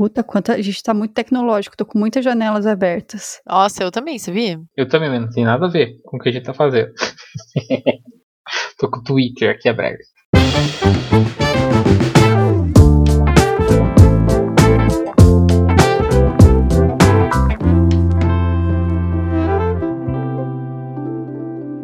Puta, quanta, a gente tá muito tecnológico, tô com muitas janelas abertas. Nossa, eu também, sabia? Eu também, mas não tem nada a ver com o que a gente tá fazendo. tô com o Twitter aqui aberto.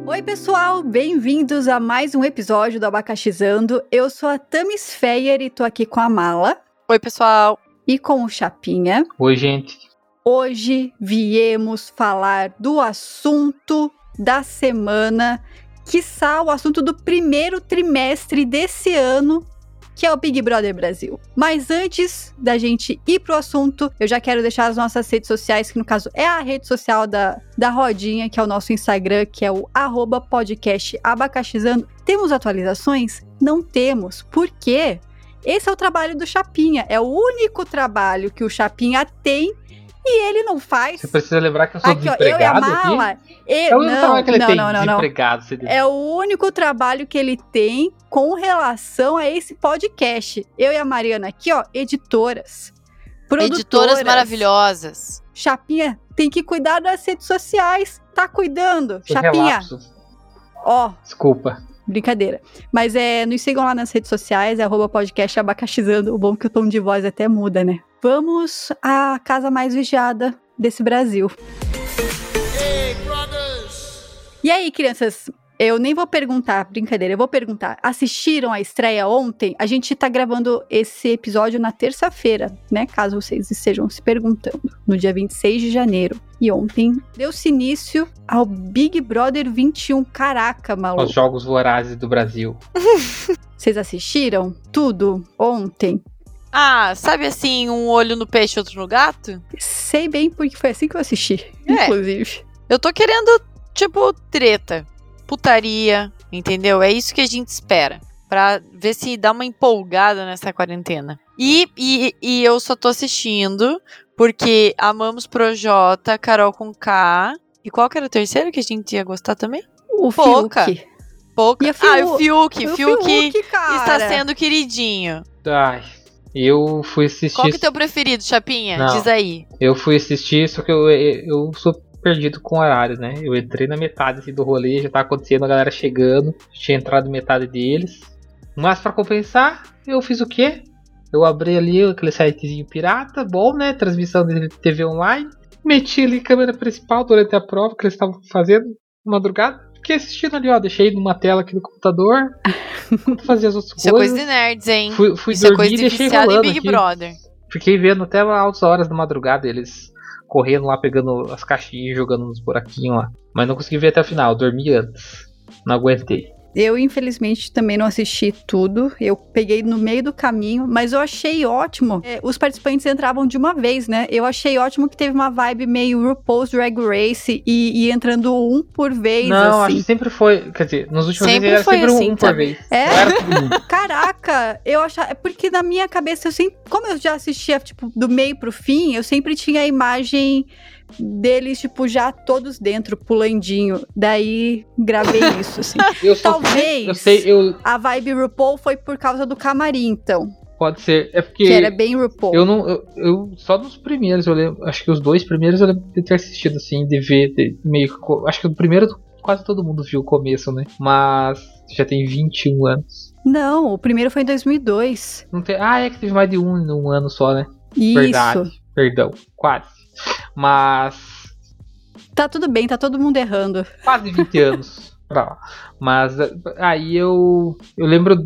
Oi, pessoal, bem-vindos a mais um episódio do Abacaxizando. Eu sou a Tamis Feyer e tô aqui com a Mala Oi, pessoal. E com o Chapinha. Oi, gente. Hoje viemos falar do assunto da semana, quiçá o assunto do primeiro trimestre desse ano, que é o Big Brother Brasil. Mas antes da gente ir pro assunto, eu já quero deixar as nossas redes sociais, que no caso é a rede social da, da Rodinha, que é o nosso Instagram, que é o arroba podcast abacaxizando. Temos atualizações? Não temos. Por quê? Esse é o trabalho do Chapinha. É o único trabalho que o Chapinha tem e ele não faz. Você precisa lembrar que eu sou Aqui, ó, eu e a desempregado aqui. mala. e- É o único não, trabalho que ele não, tem, não, não, não. desempregado. Você É o único trabalho que ele tem com relação a esse podcast. Eu e a Mariana aqui, ó, editoras. Produtoras. Editoras maravilhosas. Chapinha tem que cuidar das redes sociais. Tá cuidando. Foi Chapinha, relapso. ó, Desculpa. Brincadeira. Mas é, nos sigam lá nas redes sociais, é arroba podcast abacaxizando. O bom é que o tom de voz até muda, né? Vamos à casa mais vigiada desse Brasil. E aí, crianças? Eu nem vou perguntar, brincadeira, eu vou perguntar. Assistiram a estreia ontem? A gente tá gravando esse episódio na terça-feira, né? Caso vocês estejam se perguntando. No dia 26 de janeiro. E ontem deu-se início ao Big Brother 21. Caraca, maluco. Os jogos vorazes do Brasil. Vocês assistiram tudo ontem? Ah, sabe assim, um olho no peixe, outro no gato? Sei bem porque foi assim que eu assisti, É. inclusive. Eu tô querendo, tipo, treta, putaria, entendeu? É isso que a gente espera. Pra ver se dá uma empolgada nessa quarentena. E, e, e eu só tô assistindo porque amamos Projota, Carol com K. E qual que era o terceiro que a gente ia gostar também? O Pouca. Fiuk. Pouca. E a Ah, o Fiuk. O Fiuk, cara. está sendo queridinho. Ai, eu fui assistir. Qual que é o teu preferido, Chapinha? Não. Diz aí. Eu fui assistir, só que eu, eu sou perdido com horário, né? Eu entrei na metade assim, do rolê, já tá acontecendo, a galera chegando. Tinha entrado metade deles. Mas pra compensar, eu fiz o quê? Eu abri ali aquele sitezinho pirata, bom, né? Transmissão de TV online. Meti ali câmera principal durante a prova que eles estavam fazendo madrugada. Fiquei assistindo ali, ó. Deixei numa tela aqui no computador. Enquanto fazia as outras Isso é coisa coisas. de nerds, hein? Fui, fui Isso é dormir coisa e de deixei viciado em rolando Big aqui. Brother. Fiquei vendo até altas horas da madrugada eles correndo lá, pegando as caixinhas e jogando nos buraquinhos lá. Mas não consegui ver até o final, dormi antes. Não aguentei. Eu, infelizmente, também não assisti tudo. Eu peguei no meio do caminho, mas eu achei ótimo. É, os participantes entravam de uma vez, né? Eu achei ótimo que teve uma vibe meio RuPaul's Drag Race e, e entrando um por vez, não, acho assim. que sempre foi. Quer dizer, nos últimos Sempre era foi sempre um, assim, um por sabe? vez. É? Caraca, eu achava. Porque na minha cabeça, eu sempre. Como eu já assistia, tipo, do meio pro fim, eu sempre tinha a imagem deles, tipo, já todos dentro, pulandinho. Daí gravei isso, assim. Eu Talvez. Eu sei, eu. A vibe RuPaul foi por causa do camarim, então. Pode ser. É porque. Que era bem RuPaul. Eu não. Eu, eu- só dos primeiros, eu lembro. Acho que os dois primeiros eu lembro de ter assistido, assim, de ver. de- meio que. Acho que o primeiro quase todo mundo viu o começo, né? Mas já tem 21 anos. Não, o primeiro foi em 2002. Não tem, ah, é que teve mais de um em um ano só, né? Isso. Verdade. Perdão, quase. Mas. Tá tudo bem, tá todo mundo errando. Quase 20 anos pra lá. Mas aí eu. Eu lembro.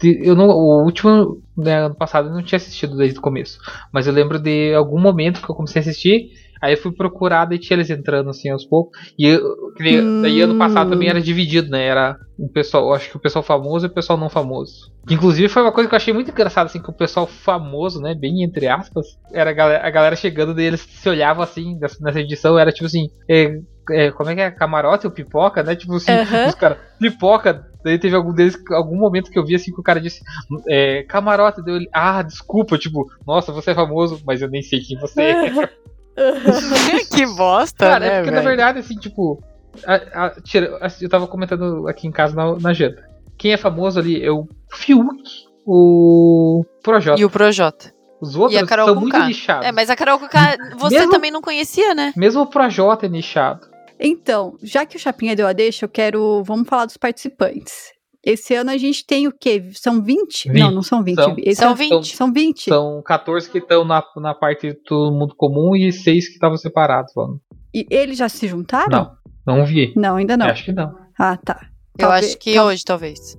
De, eu não, o último né, ano passado eu não tinha assistido desde o começo. Mas eu lembro de algum momento que eu comecei a assistir. Aí eu fui procurar e tinha eles entrando assim aos poucos. E eu, Hum. daí ano passado também era dividido, né? Era o pessoal, acho que o pessoal famoso e o pessoal não famoso. Inclusive foi uma coisa que eu achei muito engraçada, assim, que o pessoal famoso, né? Bem entre aspas, era a galera, a galera chegando daí eles se olhavam assim, nessa, edição, era tipo assim, é, é, como é que é? Camarote ou pipoca, né? Tipo assim, Aham. os caras, pipoca. Daí teve algum deles, algum momento que eu vi assim que o cara disse, é, camarote, deu ele, ah, desculpa, tipo, nossa, você é famoso, mas eu nem sei quem você é. que bosta, Cara, né, é porque na velho? verdade, assim, tipo. a- a- tira- a- eu tava comentando aqui em casa na, na janta. Quem é famoso ali é o Fiuk, o Projota. E o Projota. Os outros são muito nichados. É, mas a Carol Conká, você Mesmo- também não conhecia, né? Mesmo o Projota é nichado. Então, já que o Chapinha deu a deixa, eu quero. Vamos falar dos participantes. Esse ano a gente tem o quê? São 20? 20. Não, não são 20. São- Esse São ano- 20. São 20. São 14 que estão na, na parte do mundo comum e 6 que estavam separados. Mano. E eles já se juntaram? Não, não vi. Não, ainda não. Acho que não. Ah, tá. Eu Talvez- acho que tal- hoje, talvez.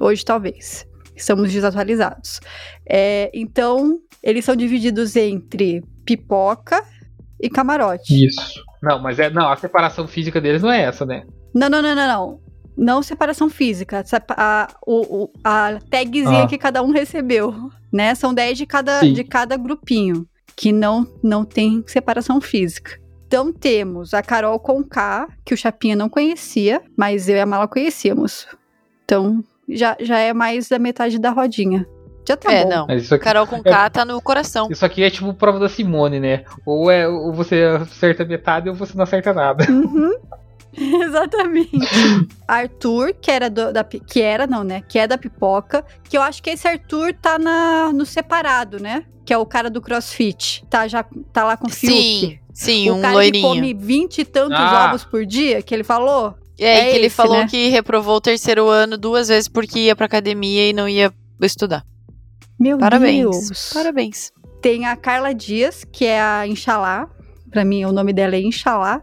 Hoje, talvez. Estamos desatualizados. É, então, eles são divididos entre pipoca e camarote. Isso. Não, mas é. Não, a separação física deles não é essa, né? Não, não, não, não, não. Não separação física. sepa- A, o, a tagzinha Ah. que cada um recebeu. Né? São 10 de cada, Sim. de cada grupinho. Que não, não tem separação física. Então temos a Carol com K, que o Chapinha não conhecia, mas eu e a Mala conhecíamos. Então já, já é mais da metade da rodinha. Já tá é, bom. não. Mas isso aqui, Carol com K tá no coração. isso aqui é tipo prova da Simone, né? Ou, é, ou você acerta metade ou você não acerta nada. Uhum. Exatamente. Arthur, que era do- da que era não, né? Que é da pipoca, que eu acho que esse Arthur tá na no separado, né? Que é o cara do CrossFit. Tá já tá lá com o Sim, Fiuk. sim, o um cara loirinho. que come 20 e tantos Ah. ovos por dia, que ele falou? É, É que ele esse, falou né? que reprovou o terceiro ano duas vezes porque ia pra academia e não ia estudar. Meu Parabéns. Deus. Parabéns. Tem a Carla Dias, que é a Inxalá. Pra mim, o nome dela é Inxalá.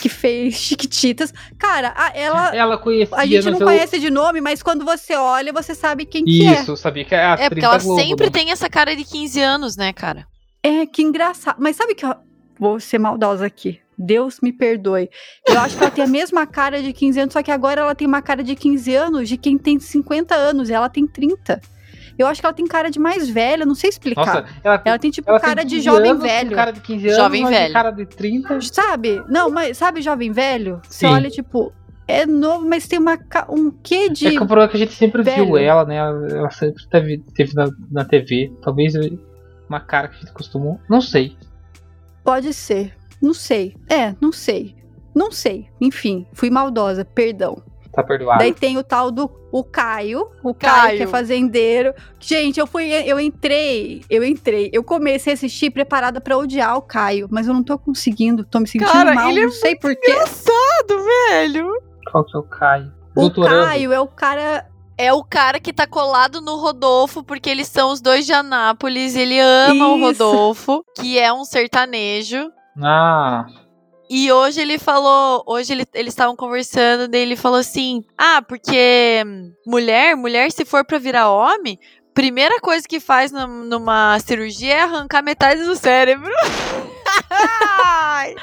Que fez Chiquititas. Cara, a- ela. Ela conhecia. A gente não eu- conhece de nome, mas quando você olha, você sabe quem que é. Isso, sabia que é a É, porque ela Globo, sempre né? tem essa cara de 15 anos, né, cara? É, que engraçado. Mas sabe que eu vou ser maldosa aqui. Deus me perdoe. Eu acho que ela tem a mesma cara de 15 anos, só que agora ela tem uma cara de 15 anos de quem tem 50 anos e ela tem 30. Eu acho que ela tem cara de mais velha, não sei explicar. Nossa, ela tem, ela tem tipo ela cara tem de 15 jovem anos, velho. cara de 15 anos, Jovem velho. cara de 30. Sabe? Não, mas sabe jovem velho? Você Sim. olha, tipo, é novo, mas tem uma, um quê de. É que o problema é que a gente sempre velho. viu ela, né? Ela, ela sempre teve, teve na, na TV. Talvez uma cara que a gente costumou. Não sei. Pode ser. Não sei. É, não sei. Não sei. Enfim, fui maldosa, perdão. Tá perdoado. Daí tem o tal do o Caio, o Caio, Caio. que é fazendeiro. Gente, eu fui, eu entrei, eu entrei, eu comecei a assistir preparada pra odiar o Caio, mas eu não tô conseguindo, tô me sentindo Cara, mal, ele é não sei porquê. Engraçado, velho. Qual que é o Caio? O Doutorando. Caio é o cara, É o cara que tá colado no Rodolfo, porque eles são os dois de Anápolis. Ele ama o Isso. Rodolfo, que é um sertanejo. Ah, E hoje ele falou, hoje ele- eles estavam conversando, daí ele falou assim: "Ah, porque mulher, mulher se for pra virar homem, primeira coisa que faz num- numa cirurgia é arrancar metade do cérebro". Ai,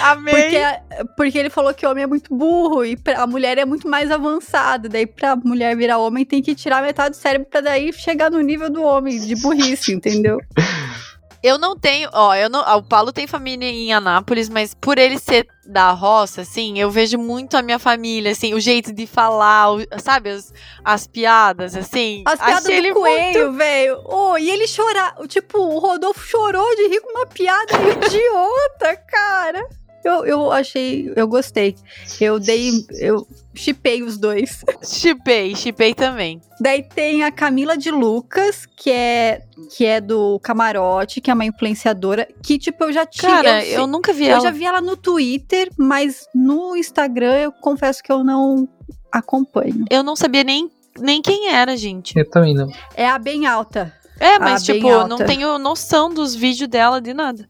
Amei. porque, porque ele falou que o homem é muito burro e pra- a mulher é muito mais avançada, daí pra mulher virar homem tem que tirar metade do cérebro pra daí chegar no nível do homem, de burrice, entendeu? Eu não tenho, ó, eu não, ó, o Paulo tem família em Anápolis, mas por ele ser da roça, assim, eu vejo muito a minha família, assim, o jeito de falar, o- sabe, as, as piadas, assim. As piadas Achei do coelho, velho. Oh, e ele chorar. Tipo, o Rodolfo chorou de rir com uma piada idiota, cara. Eu, eu achei. Eu gostei. Eu dei. Eu chipei os dois. Chipei, chipei também. Daí tem a Camila de Lucas, que é, que é do Camarote, que é uma influenciadora. Que, tipo, eu já tinha. Cara, eu, eu, nunca vi eu ela. já vi ela no Twitter, mas no Instagram eu confesso que eu não acompanho. Eu não sabia nem, nem quem era, gente. eu também não. É a bem alta. É, mas tipo, eu não tenho noção dos vídeos dela de nada.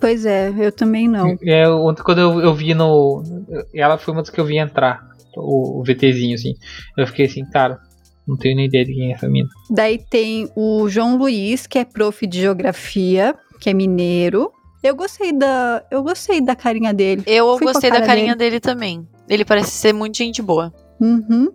Pois é, eu também não. É, ontem quando eu, eu vi no. Ela foi uma das que eu vi entrar. O, o VTzinho, assim. Eu fiquei assim, cara, não tenho nem ideia de quem é essa mina. Daí tem o João Luiz, que é prof de geografia, que é mineiro. Eu gostei da, eu gostei da carinha dele. Eu Fui gostei da carinha dele também. Ele parece ser muito gente boa. Uhum.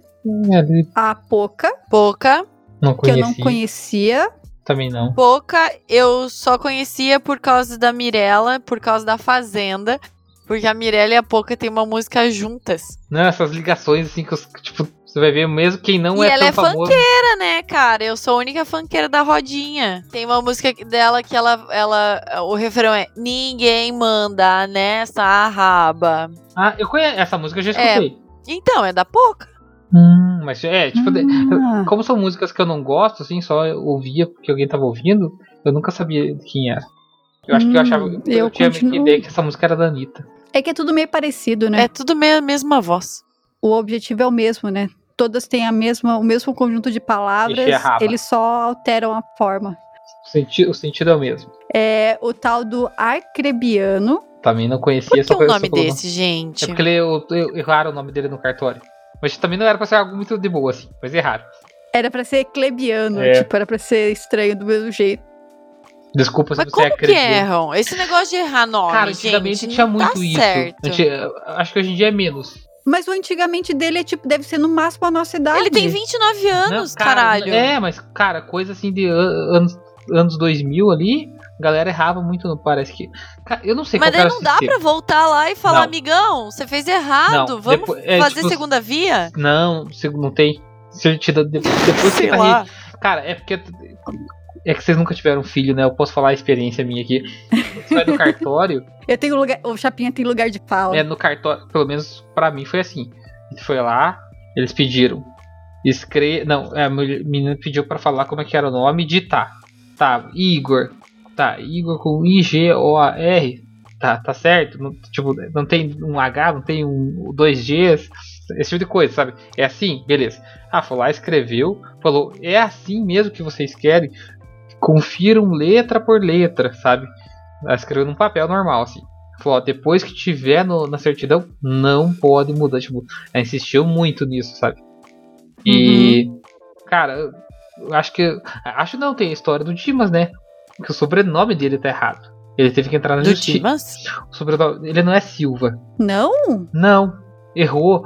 É, ele A Poca, Pouca, não que eu não conhecia. Também não. pouca, eu só conhecia por causa da Mirella, por causa da Fazenda. Porque a Mirella e a Pouca tem uma música juntas. Não, essas ligações assim que os, tipo, você vai ver mesmo quem não E é ela é famoso. Era, né, cara? Eu sou a única funkeira da rodinha. Tem uma música dela que ela, ela. O refrão é Ninguém manda nessa raba. Ah, eu conheço. Essa música eu já É. escutei. Então, é da Pouca. Hum, mas é, tipo, Ah. como são músicas que eu não gosto, assim, só eu ouvia porque alguém tava ouvindo, Eu nunca sabia quem era. Eu acho que eu Hum, achava. Eu, eu tinha a continuo- ideia que essa música era da Anitta. É que é tudo meio parecido, né? É tudo meio a mesma voz. O objetivo é o mesmo, né? Todas têm a mesma, o mesmo conjunto de palavras, eles só alteram a forma. O, senti o sentido é o mesmo. É o tal do arcrebiano. Também não Por conhecia que só o nome desse, gente? É porque ele, eu, eu, erraram o nome dele no cartório. Mas também não era pra ser algo muito de boa, assim. Mas erraram. Era pra ser clebiano, É. tipo, era pra ser estranho do mesmo jeito. Desculpa se Mas você como que erram? Esse negócio de errar nome, Cara, antigamente gente, tinha muito tá isso. certo. Anti- Acho que hoje em dia é menos. Mas o antigamente dele é tipo, deve ser no máximo a nossa idade. Ele tem 29 anos, Não, cara, caralho. É, mas, cara, coisa assim de an- anos, anos 2000 ali, a galera errava muito, não parece que. Eu não sei Mas qual daí não dá pra voltar lá e falar, Não. amigão, você fez errado, Não, vamos depois- é, fazer tipo, segunda via? Não, não tem certidão. de- Depois Sei que tá lá. Cara, é porque. É que vocês nunca tiveram filho, né? Eu posso falar a experiência minha aqui. Você vai no cartório, Eu tenho lugar, o Chapinha tem lugar de fala. é no cartório, pelo menos pra mim foi assim. A foi lá, eles pediram. Escre... Não, a mulher- menina pediu pra falar como é que era o nome e digitar. Tá, Igor. Tá, Igor com I-G-O-A-R. Tá, tá certo? Não, tipo, não tem um H, não tem um dois Gs. Esse tipo de coisa, sabe? É assim? Beleza. Ah, foi lá, escreveu, falou, é assim mesmo que vocês querem? Confiram letra por letra, sabe? Ela escreveu num papel normal, assim. Falou, ó, depois que tiver no- na certidão, não pode mudar. Tipo, ela insistiu muito nisso, sabe? E, cara, eu- eu acho que. Acho não, tem a história do Dimas, né? Que o sobrenome dele tá errado. Ele teve que entrar na Do justiça. O sobrenome, ele não é Silva. Não? Não, errou.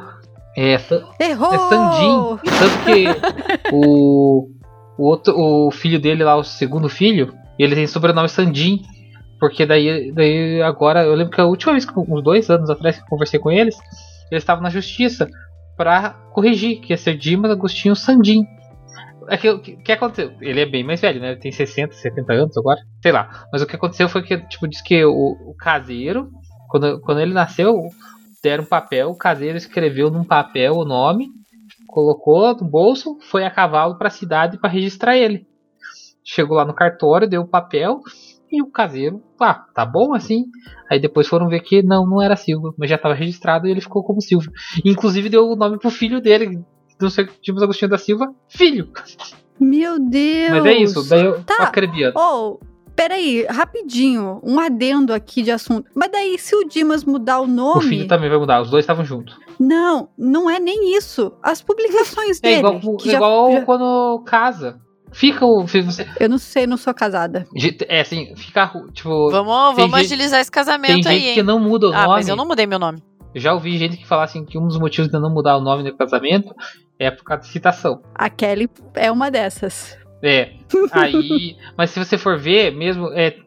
É, Errou! é Sandin. Tanto que o, o, outro, o filho dele lá, o segundo filho, ele tem sobrenome Sandin. Porque daí, daí agora, eu lembro que a última vez, uns dois anos atrás que eu conversei com eles, eles estavam na justiça pra corrigir, que ia ser Dimas Agostinho Sandin. É que, o que, que aconteceu? Ele é bem mais velho, né? Ele tem 60, 70 anos agora, sei lá. Mas o que aconteceu foi que, tipo, diz que o, o caseiro, quando, quando ele nasceu, deram um papel, o caseiro escreveu num papel o nome, colocou no bolso, foi a cavalo pra cidade pra registrar ele. Chegou lá no cartório, deu o papel e o caseiro, ah, tá bom assim. Aí depois foram ver que não, não era Silva, mas já estava registrado e ele ficou como Silva. Inclusive deu o nome pro filho dele, do seu Dimas Agostinho da Silva, filho. Meu Deus! Mas é isso, daí eu Tá. tô acreditando. Oh, peraí, rapidinho, um adendo aqui de assunto. Mas daí, se o Dimas mudar o O nome. filho também vai mudar, os dois estavam juntos. Não, não é nem isso. As publicações É dele. igual, que já- igual já- quando casa. Fica o. Você, Eu não sei, não sou casada. é assim, fica tipo. Vamos, Tem vamos gente- agilizar esse Tem casamento gente aí, hein? que não muda o ah, nome. mas eu não mudei meu nome. Eu já ouvi gente que falar assim que um dos motivos de não mudar o nome no casamento é por causa de citação. A Kelly é uma dessas. É. Aí. mas se você for ver, mesmo. É,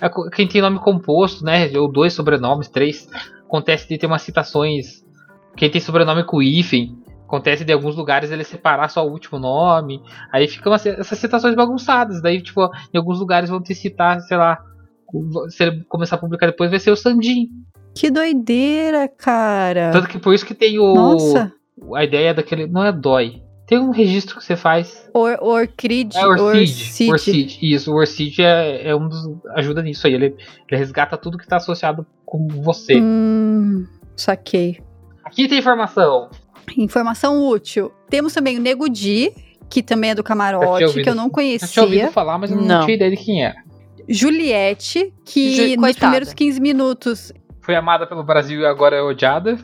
é quem tem nome composto, né? Ou dois sobrenomes, três. Acontece de ter umas citações. Quem tem sobrenome com hífen. Acontece de alguns lugares ele separar só o último nome. Aí ficam essas citações bagunçadas. Daí, tipo, em alguns lugares vão te citar, sei lá. Se ele começar a publicar depois, vai ser o Sandin. Que doideira, cara. Tanto que por isso que tem o. Nossa. A ideia daquele. Não é dói. Tem um registro que você faz. Or, Orcrid. É Orcid. Orcid. Orcid. Isso, o Orcid é, é um dos. ajuda nisso aí. Ele, ele resgata tudo que está associado com você. Hum, saquei. Aqui tem informação. Informação útil. Temos também o Nego Di, que também é do camarote, ouvido- que eu não Eu tinha ouvido conhecia. falar, mas eu não, Não. tinha ideia de quem era. Juliette, que Ju- nos coitada. primeiros 15 minutos. Foi amada pelo Brasil e agora é odiada.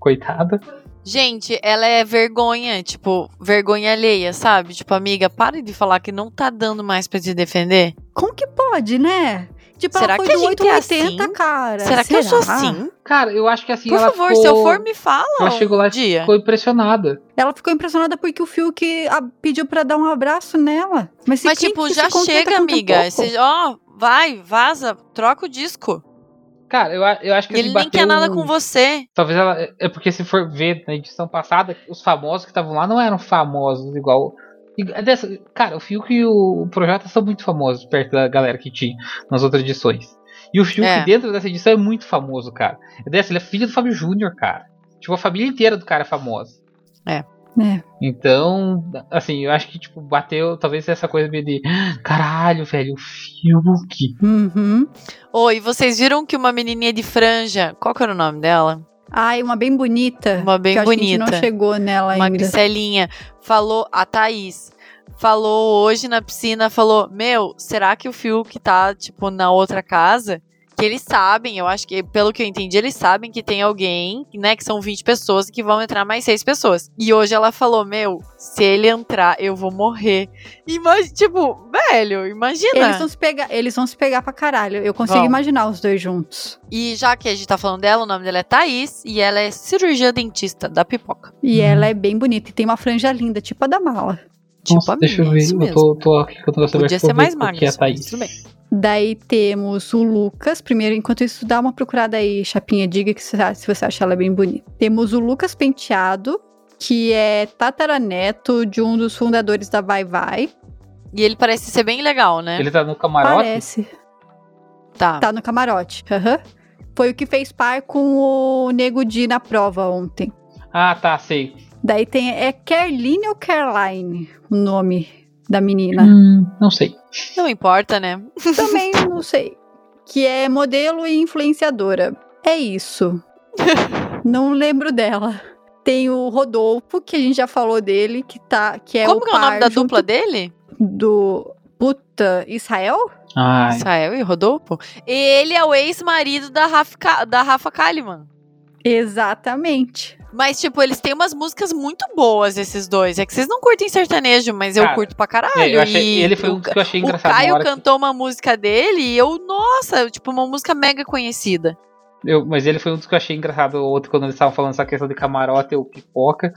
Coitada. Gente, ela é vergonha, tipo, vergonha alheia, sabe? Tipo, amiga, para de falar que não tá dando mais pra te defender. Como que pode, né? Tipo, Será ela foi que a gente é 880, assim? cara. Será, que eu sou assim? Cara, eu acho que assim. Por ela favor, ficou, se eu for, me fala. Ela chegou lá um e dia. ficou impressionada. Ela ficou impressionada porque o Fiuk ah, pediu pra dar um abraço nela. Mas, se Mas, quem tipo, já chega, amiga. pouco? Você- Ó, vai, vaza, troca o disco. Cara, eu, eu acho que Ele assim, nem bateu quer nada com você. Talvez ela. É porque se for ver na edição passada, os famosos que estavam lá não eram famosos igual. é Dessa, cara, o Fiuk e o Projota são muito famosos perto da galera que tinha nas outras edições. E o Fiuk É. dentro dessa edição é muito famoso, cara. É dessa, ele é filho do Fábio Júnior, cara. Tipo, a família inteira do cara é famosa. É. Então, assim, eu acho que, tipo, bateu talvez essa coisa meio de caralho, velho, o Fiuk. Uhum. Oi, vocês viram que uma menininha de franja, qual que era o nome dela? Ai, uma bem bonita. Uma bem que eu acho que a gente bonita. não chegou nela Uma ainda. griselinha. Falou, a Thaís, falou hoje na piscina, falou, meu, será que o Fiuk tá, tipo, na outra casa? Que eles sabem, eu acho que, pelo que eu entendi, eles sabem que tem alguém, né, que são 20 pessoas e que vão entrar mais 6 pessoas. E hoje ela falou, meu, se ele entrar, eu vou morrer. Imagina, tipo, velho, imagina. Eles vão, se pegar, eles vão se pegar pra caralho. Eu consigo Vão. imaginar os dois juntos. E já que a gente tá falando dela, o nome dela é Thaís e ela é cirurgia dentista da pipoca. E Uhum. ela é bem bonita e tem uma franja linda, tipo a da mala. Tipo Nossa, a deixa eu minha, ver, eu tô, tô aqui com o negócio Podia ser mais que é a mas Thaís. tudo bem. Daí temos o Lucas. Primeiro, enquanto isso, dá uma procurada aí, Chapinha. Diga que se você acha ela bem bonita. Temos o Lucas Penteado, que é tataraneto de um dos fundadores da Vai Vai. E ele parece ser bem legal, né? Ele tá no camarote? Parece. Tá. Tá no camarote. aham. Foi o que fez par com o Nego Di na prova ontem. Ah, tá, sei. Daí tem. É Kerline ou Caroline o nome da menina? Hum, não sei. Não importa, né? Também não sei. Que é modelo e influenciadora. É isso. não lembro dela. Tem o Rodolfo, que a gente já falou dele, que tá. Que é Como o que é o nome da dupla dele? Do. Puta, Israel? Ai, Israel e Rodolfo? Ele é o ex-marido da Rafa, da Rafa Kalimann. Exatamente. Mas, tipo, eles têm umas músicas muito boas, esses dois. É que vocês não curtem sertanejo, mas eu Cara, curto pra caralho. é, eu achei- e ele foi um o dos que eu achei O engraçado. na Caio hora que- cantou uma música dele e eu, nossa, tipo, uma música mega conhecida. eu- mas ele foi um dos que eu achei engraçado ontem quando eles estavam falando essa questão de camarote ou pipoca.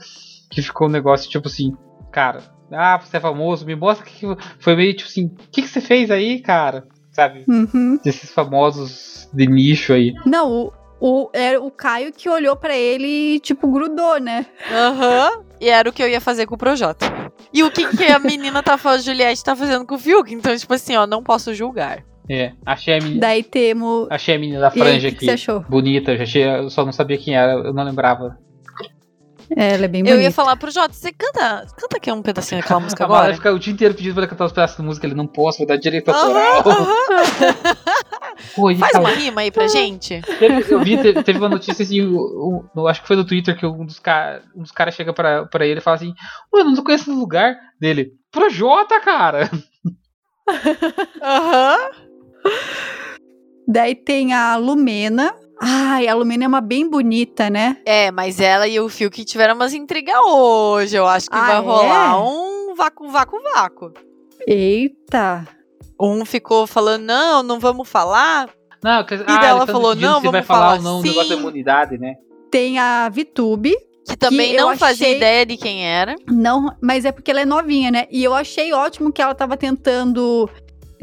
Que ficou um negócio tipo assim, cara, ah, você é famoso, me mostra o que, que foi meio tipo assim, o que, que você fez aí, cara? Sabe? Uhum. Desses famosos de nicho aí. Não, o, o, era o Caio que olhou pra ele e, tipo, grudou, né? Aham. E era o que eu ia fazer com o Projota. E o que, que a menina tá fazendo, Juliette tá fazendo com o Fiuk? Então, tipo assim, ó, não posso julgar. É, achei a menina, Daí temos. achei a menina da E aí, franja o que, que aqui. você achou? Bonita, já achei, eu só não sabia quem era, eu não lembrava. É, ela é bem Eu bonita. ia falar pro Jota, você canta, canta aqui um pedacinho daquela música agora? fica o dia inteiro pedindo pra ele cantar os pedaços de música, ele não posso, vai dar direito autoral. Pô, e Faz cara, uma rima aí pra gente. Teve- Eu vi, te- teve uma notícia assim, o- o- acho que foi no Twitter, que um dos, ca- um dos caras chega pra, pra ele e fala assim: Mano, não conheço esse lugar dele. Projota, cara! Aham. Daí tem a Lumena. Ai, a Lumena é uma bem bonita, né? É, mas ela e o Fiuk tiveram umas intrigas hoje. Eu acho que Ah, vai é? rolar um vácuo, vácuo, vácuo. Eita. Um ficou falando, não, não vamos falar. Não, quer dizer, E daí ela falou, não, se vai vamos falar falar ou não o negócio da imunidade, né? Tem a Vitube. Que também Que não fazia achei- ideia de quem era. Não, mas é porque ela é novinha, né? E eu achei ótimo que ela tava tentando,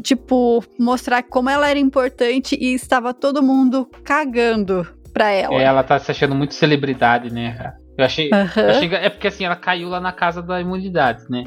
tipo, mostrar como ela era importante e estava todo mundo cagando pra ela. É, ela tá se achando muito celebridade, né, cara? Eu achei. Aham. eu achei é porque assim, ela caiu lá na casa da imunidade, né?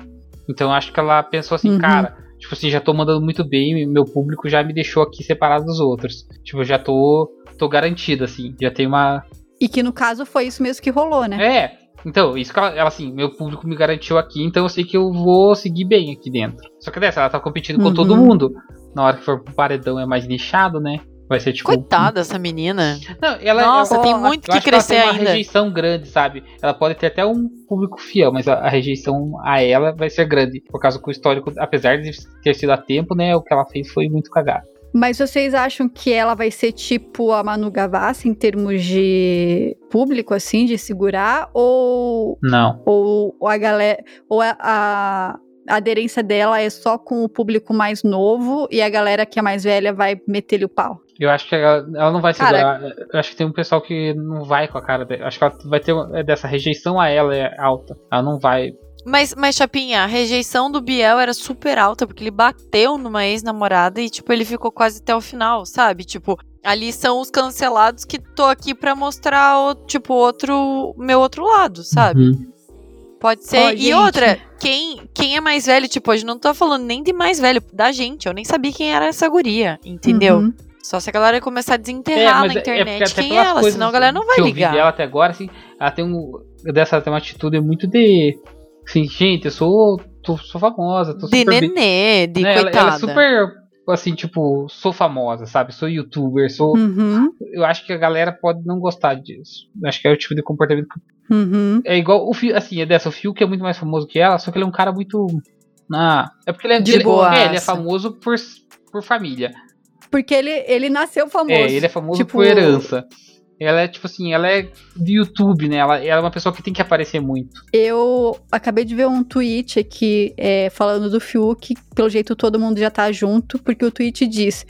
Então eu acho que ela pensou assim, Uhum. cara, tipo assim, já tô mandando muito bem, meu público já me deixou aqui separado dos outros. Tipo, eu já tô. tô garantido, assim. Já tem uma. E que no caso foi isso mesmo que rolou, né? É, então, isso que ela, ela, assim, meu público me garantiu aqui, então eu sei que eu vou seguir bem aqui dentro. Só que dessa, ela tá competindo com Uhum. todo mundo. Na hora que for pro paredão é mais nichado, né? Vai ser tipo. Coitada essa menina. Não, ela, Nossa, ela- tem muito que que ela crescer tem uma ainda. rejeição grande, sabe? Ela pode ter até um público fiel, mas a, a rejeição a ela vai ser grande. Por causa que o histórico, apesar de ter sido a tempo, né? O que ela fez foi muito cagado. Mas vocês acham que ela vai ser tipo a Manu Gavassi em termos de público, assim, de segurar? Ou, Não. ou a galera. Ou a, a a aderência dela é só com o público mais novo e a galera que é mais velha vai meter-lhe o pau? Eu acho que ela, ela não vai segurar. Eu acho que tem um pessoal que não vai com a cara dela. Acho que ela vai ter é dessa rejeição a ela é alta. Ela não vai. Mas, mas, Chapinha, a rejeição do Biel era super alta, porque ele bateu numa ex-namorada e, tipo, ele ficou quase até o final, sabe? Tipo, ali são os cancelados que tô aqui pra mostrar, o, tipo, outro, meu outro lado, sabe? Uhum. Pode ser. Ó, e gente. outra, quem, quem é mais velho, tipo, hoje não tô falando nem de mais velho, da gente. Eu nem sabia quem era essa guria, entendeu? Uhum. Só se a galera começar a É, desenterrar mas na é- é internet até quem é ela, senão a galera não vai que eu vi ligar. dela até agora, assim, ela tem um. Dessa tem uma atitude muito de. Assim, gente, eu sou. Tô, sou famosa, tô De super. bem- nenê, de né, ela, coitada. ela é super. Assim, tipo, sou famosa, sabe? Sou youtuber, sou. Uhum, Eu acho que a galera pode não gostar disso. Eu Acho que é o tipo de comportamento que uhum. É igual o Fio, assim, é dessa, o Fio que é muito mais famoso que ela, só que ele é um cara muito. Ah, é porque ele é, De ele, boaça. é, ele é famoso por, por família. Porque ele, ele nasceu famoso. É, ele é famoso Tipo- por herança. Ela é tipo assim, ela é do YouTube, né? Ela, ela é uma pessoa que tem que aparecer muito. Eu acabei de ver um tweet aqui é, falando do Fiuk, pelo jeito todo mundo já tá junto, porque o tweet diz: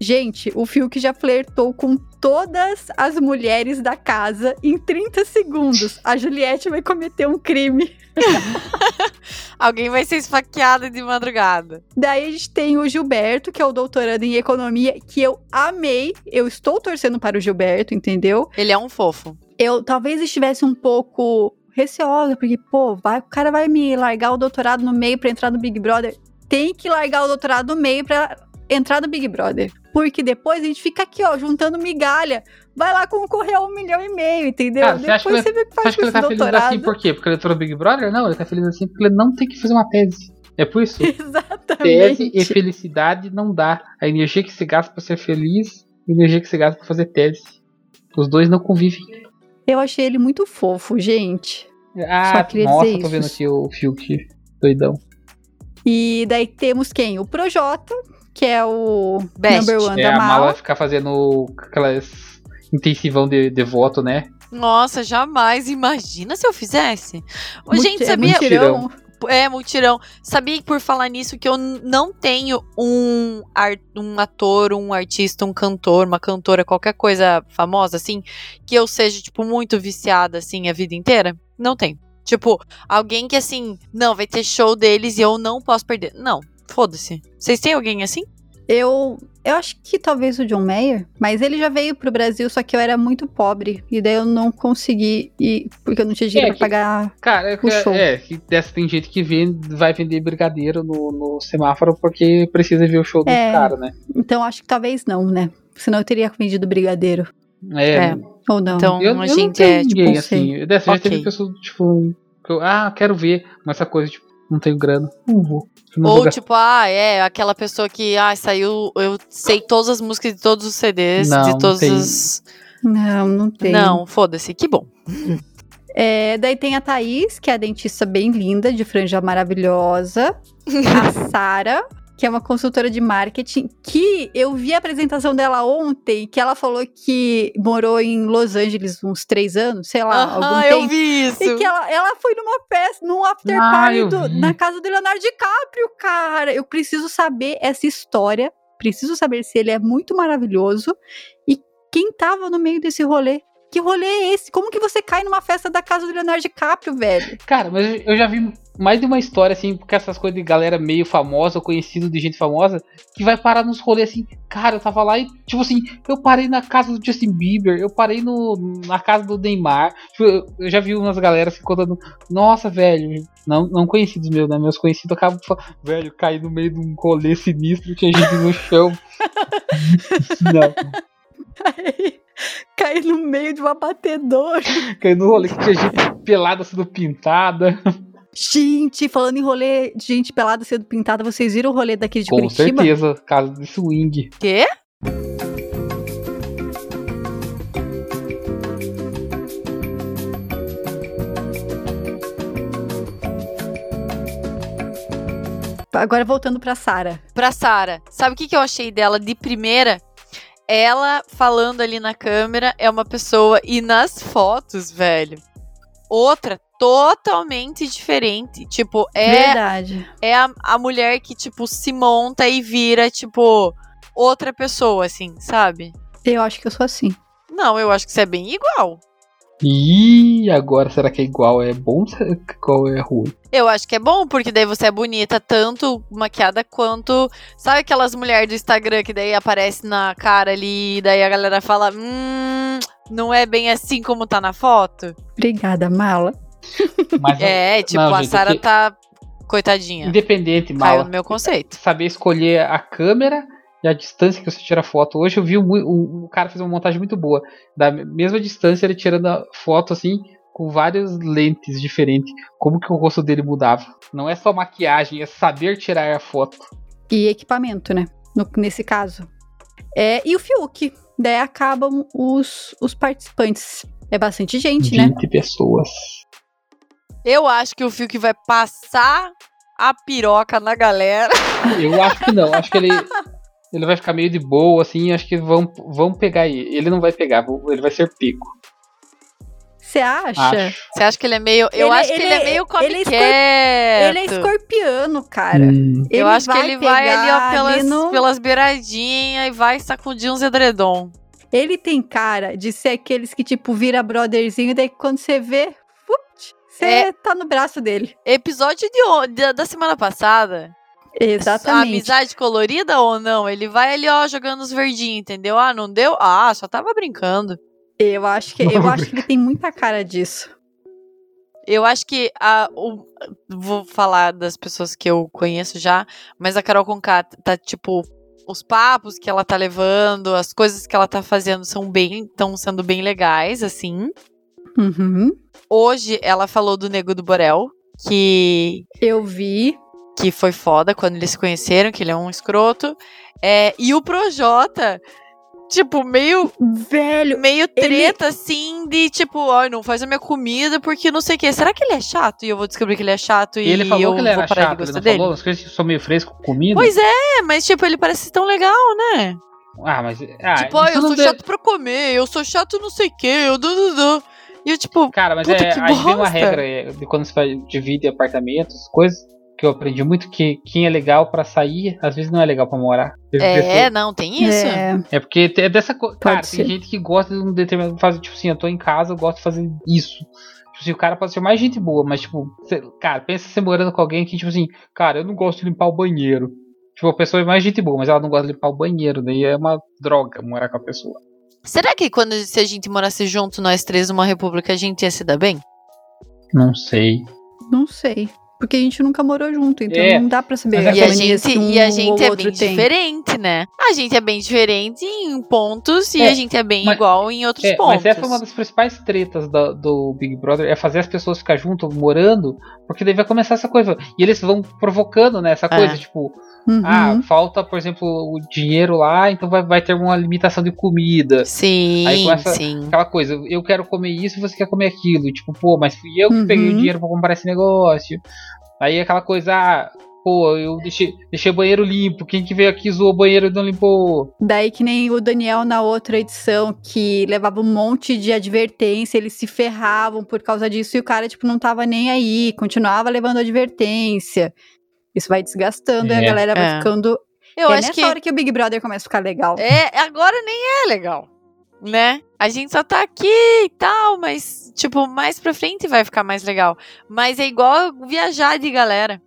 Gente, o Fiuk já flertou com todas as mulheres da casa em 30 segundos. A Juliette vai cometer um crime. Alguém vai ser esfaqueado de madrugada. Daí a gente tem o Gilberto, que é o doutorando em economia, que eu amei. Eu estou torcendo para o Gilberto, entendeu? Ele é um fofo. eu talvez estivesse um pouco receosa, porque, pô, vai, o cara vai me largar o doutorado no meio pra entrar no Big Brother. Tem que largar o doutorado no meio pra entrar no Big Brother. Porque depois a gente fica aqui, ó, juntando migalha. Vai lá concorrer a um milhão e meio, entendeu? Cara, você depois acha que ele- você vê que Você faz acha que ele tá feliz doutorado. assim por quê? Porque ele entrou no Big Brother? Não, ele tá feliz assim porque ele não tem que fazer uma tese. É por isso. Tese e Exatamente. felicidade não dá. A energia que se gasta pra ser feliz e a energia que se gasta pra fazer tese. Os dois não convivem. Eu achei ele muito fofo, gente. Ah, nossa, tô vendo aqui o Fiuk doidão. E daí temos quem? O Projota, que é o Best. number one É, da a mala ficar fazendo aquelas intensivão de, de voto, né? Nossa, jamais. Imagina se eu fizesse. Ô, Multi- Gente, sabia? mutirão. É, mutirão. Sabia que por falar nisso que eu não tenho um, um ator, um artista, um cantor, uma cantora, qualquer coisa famosa, assim, que eu seja, tipo, muito viciada, assim, a vida inteira? Não tenho. Tipo, alguém que, assim, não, vai ter show deles e eu não posso perder. Não, foda-se. Vocês têm alguém assim? Eu, eu acho que talvez o John Mayer, mas ele já veio pro Brasil, só que eu era muito pobre. E daí eu não consegui ir, porque eu não tinha dinheiro É pra que- pagar. Cara, é, O show. é que dessa tem gente que vende, vai vender brigadeiro no, no semáforo porque precisa ver o show dos É. caras, né? Então acho que talvez não, né? Senão eu teria vendido brigadeiro. É, É. Ou não. Então, eu, a eu não gente tenho é, tipo, ninguém não assim. Dessa já teve pessoas, tipo, que eu, ah, quero ver, mas essa coisa, tipo, não tenho grana, não vou. Não vou Ou gastar. tipo, ah, é, aquela pessoa que, ah, saiu, eu sei todas as músicas de todos os CDs, Não, de não todos tem. os... Não, não tem. Não, foda-se, que bom. É, daí tem a Thaís, que é a dentista bem linda, de franja maravilhosa. a Sara, que é uma consultora de marketing, que eu vi a apresentação dela ontem, que ela falou que morou em Los Angeles uns três anos, sei lá, algum tempo. eu vi isso. E que ela, ela foi numa festa, num after Ah, party do- na casa do Leonardo DiCaprio, cara. Eu preciso saber essa história. Preciso saber se ele é muito maravilhoso. E quem tava no meio desse rolê. Que rolê é esse? Como que você cai numa festa da casa do Leonardo DiCaprio, velho? Cara, mas eu já vi mais de uma história, assim, com essas coisas de galera meio famosa, ou conhecido de gente famosa, que vai parar nos rolês assim, cara, eu tava lá e, tipo assim, eu parei na casa do Justin Bieber, eu parei no, na casa do Neymar. Tipo, eu, eu já vi umas galera assim contando, nossa, velho, não, não conhecidos meus, né? Meus conhecidos acabam falando, velho, caí no meio de um rolê sinistro, tinha gente no chão. não, Cai no meio de um abatedor. caí no rolê que tinha gente pelada sendo pintada. Gente, falando em rolê de gente pelada sendo pintada, vocês viram o rolê daqui de Com Curitiba? certeza, casa de swing. Quê? Agora voltando pra Sara. Pra Sara, sabe o que, que eu achei dela de primeira? Ela falando ali na câmera é uma pessoa e nas fotos, velho, outra totalmente diferente. Tipo, é, Verdade. é a, a mulher que, tipo, se monta e vira, tipo, outra pessoa, assim, sabe? Eu acho que eu sou assim. Não, eu acho que você é bem igual. E agora, será que é igual? É bom ou qual é ruim? Eu acho que é bom, porque daí você é bonita, tanto maquiada quanto. Sabe aquelas mulheres do Instagram que daí aparece na cara ali, e daí a galera fala: Hum, não é bem assim como tá na foto? Obrigada, Mala. Mas É, tipo, não, a gente, Sara é que- tá. Coitadinha. independente, Caiu mal. no meu conceito. Saber escolher a câmera a distância que você tira foto. Hoje eu vi o, o, o cara fez uma montagem muito boa. Da mesma distância, ele tirando a foto assim, com várias lentes diferentes. Como que o rosto dele mudava. Não é só maquiagem, é saber tirar a foto. E equipamento, né? No, nesse caso. É, e o Fiuk. Daí acabam os, os participantes. É bastante gente, 20 né? 20 pessoas. Eu acho que o Fiuk vai passar a piroca na galera. Eu acho que não. Acho que ele, ele vai ficar meio de boa, assim. Acho que vão, vão pegar ele. Ele não vai pegar, ele vai ser pico. Você acha? Você acha que ele é meio. Eu ele, acho que ele, ele é meio copycat. Ele é, ele é escorpiano, cara. Hum. eu acho que ele vai ali, ó, pelas, no... pelas beiradinhas e vai sacudir uns edredom. Ele tem cara de ser aqueles que, tipo, vira brotherzinho, e daí quando você vê, você é, tá no braço dele. Episódio de, de, da semana passada. Exatamente. amizade colorida ou não? Ele vai ali, ó, jogando os verdinhos, entendeu? Ah, não deu? Ah, só tava brincando. Eu acho que, eu acho que ele tem muita cara disso. Eu acho que a, o, vou falar das pessoas que eu conheço já, mas a Carol Conká tá tipo os papos que ela tá levando, as coisas que ela tá fazendo são bem, estão sendo bem legais, assim. Uhum. Hoje ela falou do Nego do Borel, que. Eu vi. Que foi foda quando eles se conheceram, que ele é um escroto. É, e o Projota tipo, meio. Velho. Meio treta, ele... assim, de tipo, ó, não faz a minha comida porque não sei o quê. Será que ele é chato? E eu vou descobrir que ele é chato e, e ele falou que ele era chato, ele não dele? falou? As coisas são meio fresco com comida. Pois é, mas tipo, ele parece tão legal, né? Ah, mas. Ah, tipo, ó, eu sou chato pra comer, eu sou chato não sei o quê, eu. Du, du, du. E eu, tipo. Cara, mas é, aí tem uma regra é, de quando você divide apartamentos, coisas que eu aprendi muito que quem é legal para sair, às vezes não é legal para morar. É, não, tem isso. É, é porque é dessa coisa. Cara, ser. tem gente que gosta de um determinado. Fazer, tipo assim, eu tô em casa, eu gosto de fazer isso. Tipo assim, o cara pode ser mais gente boa, mas, tipo, cê, cara, pensa você morando com alguém que, tipo assim, cara, eu não gosto de limpar o banheiro. Tipo, a pessoa é mais gente boa, mas ela não gosta de limpar o banheiro. Daí é uma droga morar com a pessoa. Será que quando se a gente morasse junto, nós três numa república, a gente ia se dar bem? Não sei. Não sei. Porque a gente nunca morou junto, então é, não dá pra saber. É e a gente, um e a gente é bem tem. diferente, né? A gente é bem diferente em pontos e é, a gente é bem mas, igual em outros é, pontos. Mas essa é uma das principais tretas do, do, Big Brother, é fazer as pessoas ficar junto, morando, porque daí vai começar essa coisa. E eles vão provocando, né, essa coisa, é. tipo, Uhum. Ah, falta, por exemplo, o dinheiro lá, então vai, vai ter uma limitação de comida. Sim, Aí começa sim. aquela coisa, eu quero comer isso e você quer comer aquilo. Tipo, pô, mas fui eu que uhum. peguei o dinheiro pra comprar esse negócio. Aí aquela coisa, ah, pô, eu deixei, deixei o banheiro limpo, quem que veio aqui zoou o banheiro e não limpou. Daí que nem o Daniel na outra edição, que levava um monte de advertência, eles se ferravam por causa disso e o cara, tipo, não tava nem aí, continuava levando advertência. Isso vai desgastando é, e a galera vai é. ficando. Eu é acho nessa que... hora que o Big Brother começa a ficar legal. É, agora nem é legal. Né? A gente só tá aqui e tal, mas, tipo, mais pra frente vai ficar mais legal. Mas é igual viajar de galera.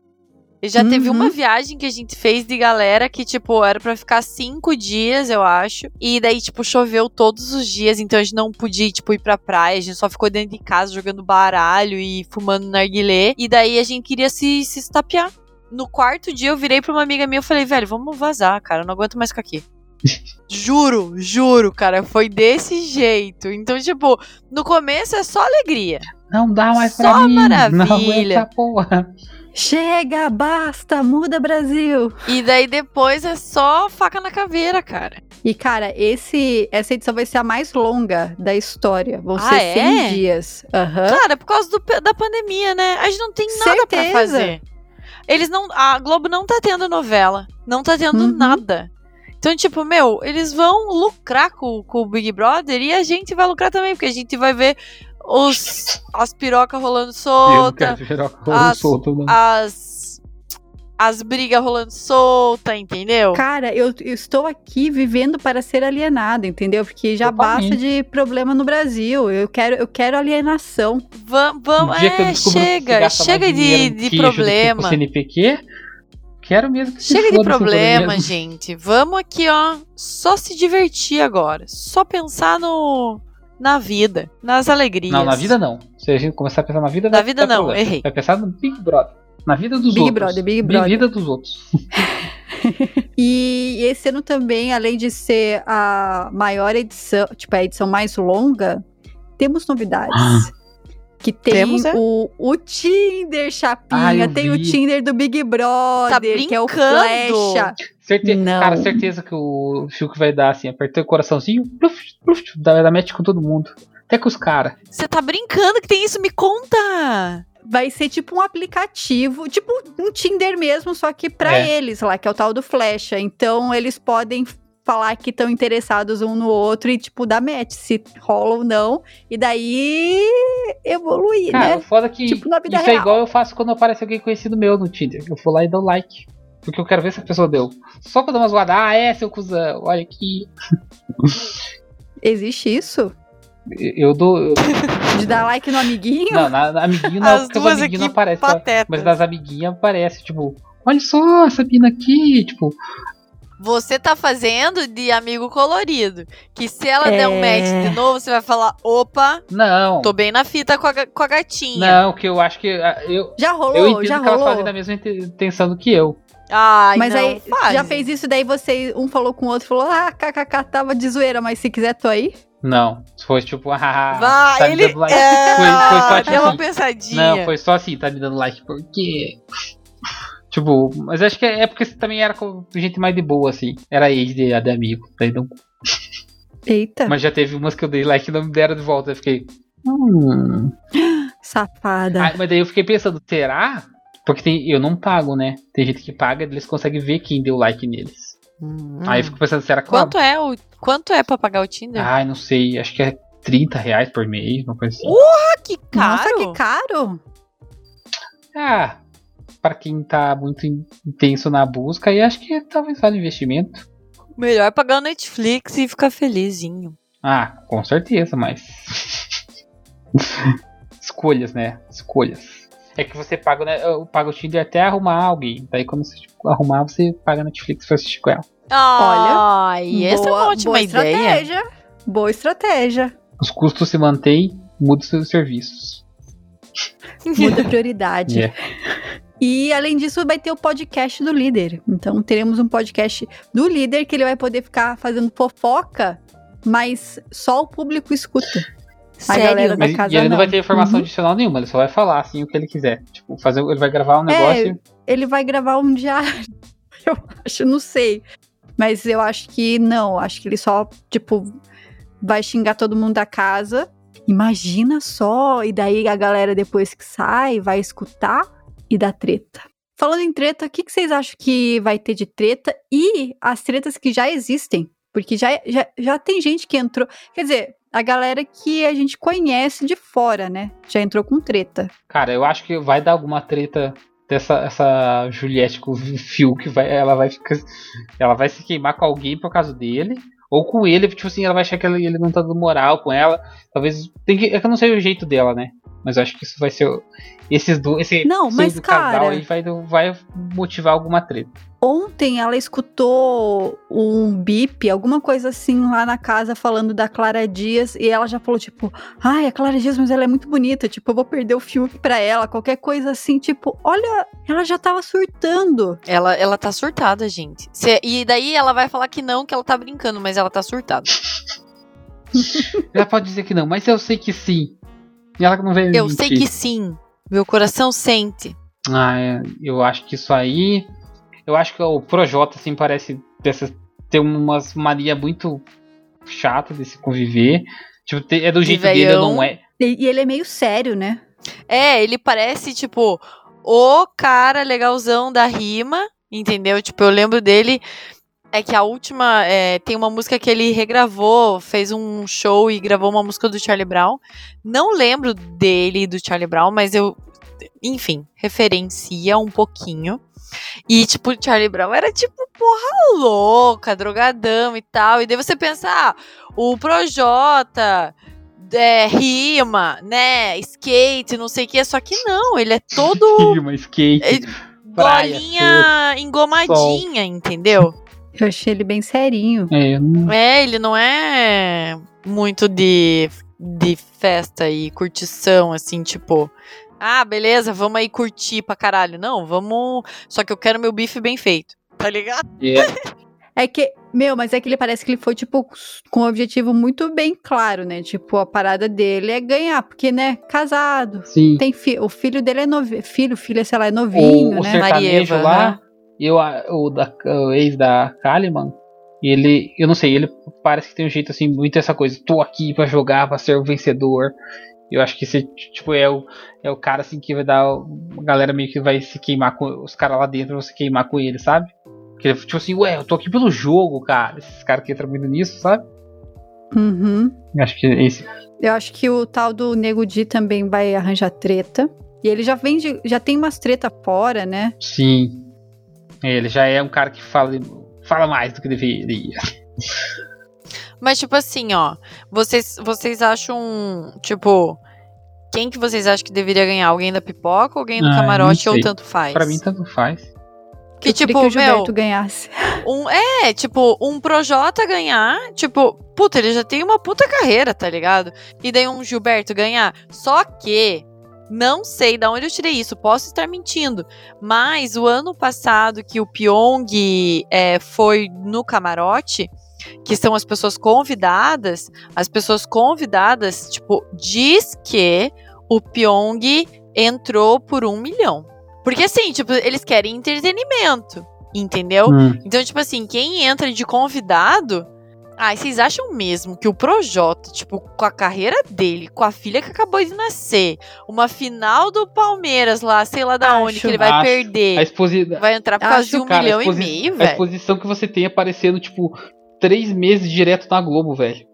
E já uhum. teve uma viagem que a gente fez de galera que, tipo, era para ficar cinco dias, eu acho. E daí, tipo, choveu todos os dias, então a gente não podia, tipo, ir pra praia. A gente só ficou dentro de casa jogando baralho e fumando narguilé. E daí a gente queria se, se estapear no quarto dia eu virei pra uma amiga minha e falei, velho, vamos vazar, cara, eu não aguento mais ficar aqui. Juro, juro, cara, foi desse jeito. Então, tipo, no começo é só alegria. Não dá mais só pra mim. maravilha. Não porra. Chega, basta, muda Brasil. E daí depois é só faca na caveira, cara. E cara, esse essa edição vai ser a mais longa da história. Vão ah, ser é? 100 dias. Uhum. Cara, por causa do, da pandemia, né? A gente não tem nada Certeza. pra fazer. Eles não. A Globo não tá tendo novela. Não tá tendo uhum. nada. Então, tipo, meu, eles vão lucrar com, com o Big Brother e a gente vai lucrar também, porque a gente vai ver os, as pirocas rolando solta. As, solta, as as brigas rolando solta, entendeu? Cara, eu, eu, estou aqui vivendo para ser alienada, entendeu? Porque já basta de problema no Brasil. Eu quero, eu quero alienação. Vamos, vamos, é, chega, chega de, de problema. CNPq, quero mesmo que Chega de problema, gente. Vamos aqui, ó, só se divertir agora. Só pensar no na vida, nas alegrias. Não, na vida não. Se a gente começar a pensar na vida, na vida não, problema. errei. Vai pensar no Big Brother. Na vida dos Big outros. Brother, Big Brother. Na vida dos outros. E esse ano também, além de ser a maior edição, tipo, a edição mais longa, temos novidades. Ah. Que tem Temos, é? o, o Tinder, Chapinha, tem o vi. Tinder do Big Brother, Tá que é o brincando? Flecha. Certe... Não. Cara, certeza que o Fiuk vai dar assim, apertou o coraçãozinho, pluf, pluf, dá, dá match com todo mundo. Até com os caras. Você tá brincando que tem isso? Me conta! Vai ser tipo um aplicativo, tipo um Tinder mesmo, só que pra É. eles lá, que é o tal do Flecha. Então eles podem falar que estão interessados um no outro e, tipo, dar match, se rola ou não. E daí evoluir, Cara, né? foda é que Tipo na vida isso é real. igual eu faço quando aparece alguém conhecido meu no Tinder. Eu vou lá e dou like. Porque eu quero ver se a pessoa deu. Só pra dar uma zoada. Ah, é, seu cuzão. Olha aqui. Existe isso? Eu dou. eu- De dar like no amiguinho? Não, na, na amiguinho não, As porque os duas amiguinhos não aqui aparecem. tá? Pateta. Mas das amiguinhas aparece, tipo, olha só essa mina aqui, tipo, Você tá fazendo de amigo colorido. Que se ela der um É. match de novo, você vai falar: opa, não. tô bem na fita com a, com a gatinha. Não, que eu acho que. ah, Eu, Já rolou, eu entendo já que elas rolou. fazem da mesma inten- intenção do que eu. Ai, Mas não, aí, faz. já fez isso, daí você, um falou com o outro, falou, ah, kkk, tava de zoeira, mas se quiser, tô aí. Não. Foi tipo, ah, Vai, tá me ele. dando like. É, Foi- foi só tipo deu uma assim. pensadinha. Não, foi só assim, tá me dando like, por quê? Tipo, mas acho que é é porque você também era com gente mais de boa, assim. Era ex de, de amigo. Daí não, Eita, mas já teve umas que eu dei like e não me deram de volta. Eu fiquei. Hum. safada. Ah, mas daí eu fiquei pensando, será? Porque tem, eu não pago, né? Tem gente que paga, eles conseguem ver quem deu like neles. Hum. Aí eu fico pensando, será que Quanto é o quanto é pra pagar o Tinder? Ai, não sei, acho que é 30 reais por mês, uma coisa assim. Ah, que caro. Nossa, que caro. Ah, pra quem tá muito in- intenso na busca, aí acho que talvez vale investimento. Melhor pagar o Netflix e ficar felizinho. Ah, com certeza, mas. Escolhas, né? Escolhas. É que você paga, né? Eu pago o Tinder até arrumar alguém. Daí quando você tipo, arrumar, você paga Netflix pra assistir com ela. Ai, essa é uma ótima boa ideia. estratégia. Boa estratégia. Os custos se mantêm, muda os seus serviços. Muda a prioridade. É. E além disso, vai ter o podcast do líder. Então teremos um podcast do líder que ele vai poder ficar fazendo fofoca, mas só o público escuta. A galera Sério? da casa e ele não não. vai ter informação Uhum. adicional nenhuma, ele só vai falar assim o que ele quiser. Tipo, fazer, ele vai gravar um É, negócio. Ele vai gravar um diário. Eu acho, não sei. Mas eu acho que não. Acho que ele só, tipo, vai xingar todo mundo da casa. Imagina só. E daí a galera, depois que sai, vai escutar e dar treta. Falando em treta, o que, que vocês acham que vai ter de treta? E as tretas que já existem? Porque já, já, já tem gente que entrou. Quer dizer, a galera que a gente conhece de fora, né? Já entrou com treta. Cara, eu acho que vai dar alguma treta dessa essa Juliette com o Fiuk, vai, ela vai ficar. Ela vai se queimar com alguém por causa dele. Ou com ele, tipo assim, ela vai achar que ele, ele não tá dando moral com ela. Talvez. Tem que, é que eu não sei o jeito dela, né? Mas eu acho que isso vai ser. Esses dois. Esse Não, mas, do casal cara- aí vai, vai motivar alguma treta. Ontem ela escutou um bip, alguma coisa assim lá na casa falando da Clara Dias e ela já falou tipo, ai, a Clara Dias, mas ela é muito bonita, tipo, eu vou perder o Fiuk pra ela, qualquer coisa assim, tipo, olha, ela já tava surtando. Ela, ela tá surtada, gente. Cê- e daí ela vai falar que não, que ela tá brincando, mas ela tá surtada. Ela pode dizer que não, mas eu sei que sim. E ela não vai Eu sei mentir. que sim. Meu coração sente. Ah, é, eu acho que isso aí. Eu acho que o Projota, assim, parece dessas, ter umas mania muito chata de se conviver. Tipo, é do jeito dele, não é. E ele é meio sério, né? É, ele parece, tipo, o cara legalzão da rima, entendeu? Tipo, eu lembro dele. É que a última. é, tem uma música que ele regravou, fez um show e gravou uma música do Charlie Brown. Não lembro dele e do Charlie Brown, mas eu. Enfim, referencia um pouquinho. E, tipo, o Charlie Brown era, tipo, porra louca, drogadão e tal. E daí você pensa, ah, o Projota é, rima, né? Skate, não sei o que. Só que não, ele é todo Uma skate. é, praia, golinha engomadinha, entendeu? Eu achei ele bem serinho. É, não- É, ele não é muito de, de festa e curtição, assim, tipo. Ah, beleza, vamos aí curtir pra caralho. Não, vamos. Só que eu quero meu bife bem feito. tá ligado? É, É que, meu, mas é que ele parece que ele foi, tipo, com um objetivo muito bem claro, né? Tipo, a parada dele é ganhar, porque, né, casado. sim. Tem fi o filho dele é novinho. Filho, filho, sei lá, é novinho, o, o né? sertanejo Marieva, lá, né? Eu, a- o, da, o ex da Kalimann, ele, eu não sei, ele parece que tem um jeito assim, muito essa coisa, tô aqui pra jogar, pra ser o vencedor. Eu acho que esse, tipo, é o, é o cara assim que vai dar. A galera meio que vai se queimar com os caras lá dentro, vão se queimar com ele, sabe? Porque, tipo assim, ué, eu tô aqui pelo jogo, cara. Esses caras que entram muito nisso, sabe? Uhum. Eu acho que esse. Eu acho que o tal do Nego Di também vai arranjar treta. E ele já vem de, já tem umas treta fora, né? Sim. Ele já é um cara que fala, fala mais do que deveria. Mas, tipo assim, ó, vocês, vocês acham, tipo, quem que vocês acham que deveria ganhar? Alguém da pipoca ou alguém do Ah, camarote ou tanto faz? Pra mim, tanto faz. que eu tipo, que o meu, Gilberto ganhasse. um, é, tipo, um Projota ganhar, tipo, puta, ele já tem uma puta carreira, tá ligado? E daí um Gilberto ganhar. Só que, não sei de onde eu tirei isso, posso estar mentindo, mas o ano passado que o Pyong é, foi no camarote, que são as pessoas convidadas, as pessoas convidadas, tipo, diz que o Pyong entrou por um milhão. Porque assim, tipo, eles querem entretenimento, entendeu? Hum. Então, tipo assim, quem entra de convidado. Ai, vocês acham mesmo que o Projota, tipo, com a carreira dele, com a filha que acabou de nascer, uma final do Palmeiras lá, sei lá da onde, Acho. que ele vai Acho. A perder, exposi... vai entrar por causa Acho, de um cara, a milhão exposi- e meio, A velho? exposição que você tem aparecendo, tipo, três meses direto na Globo, velho.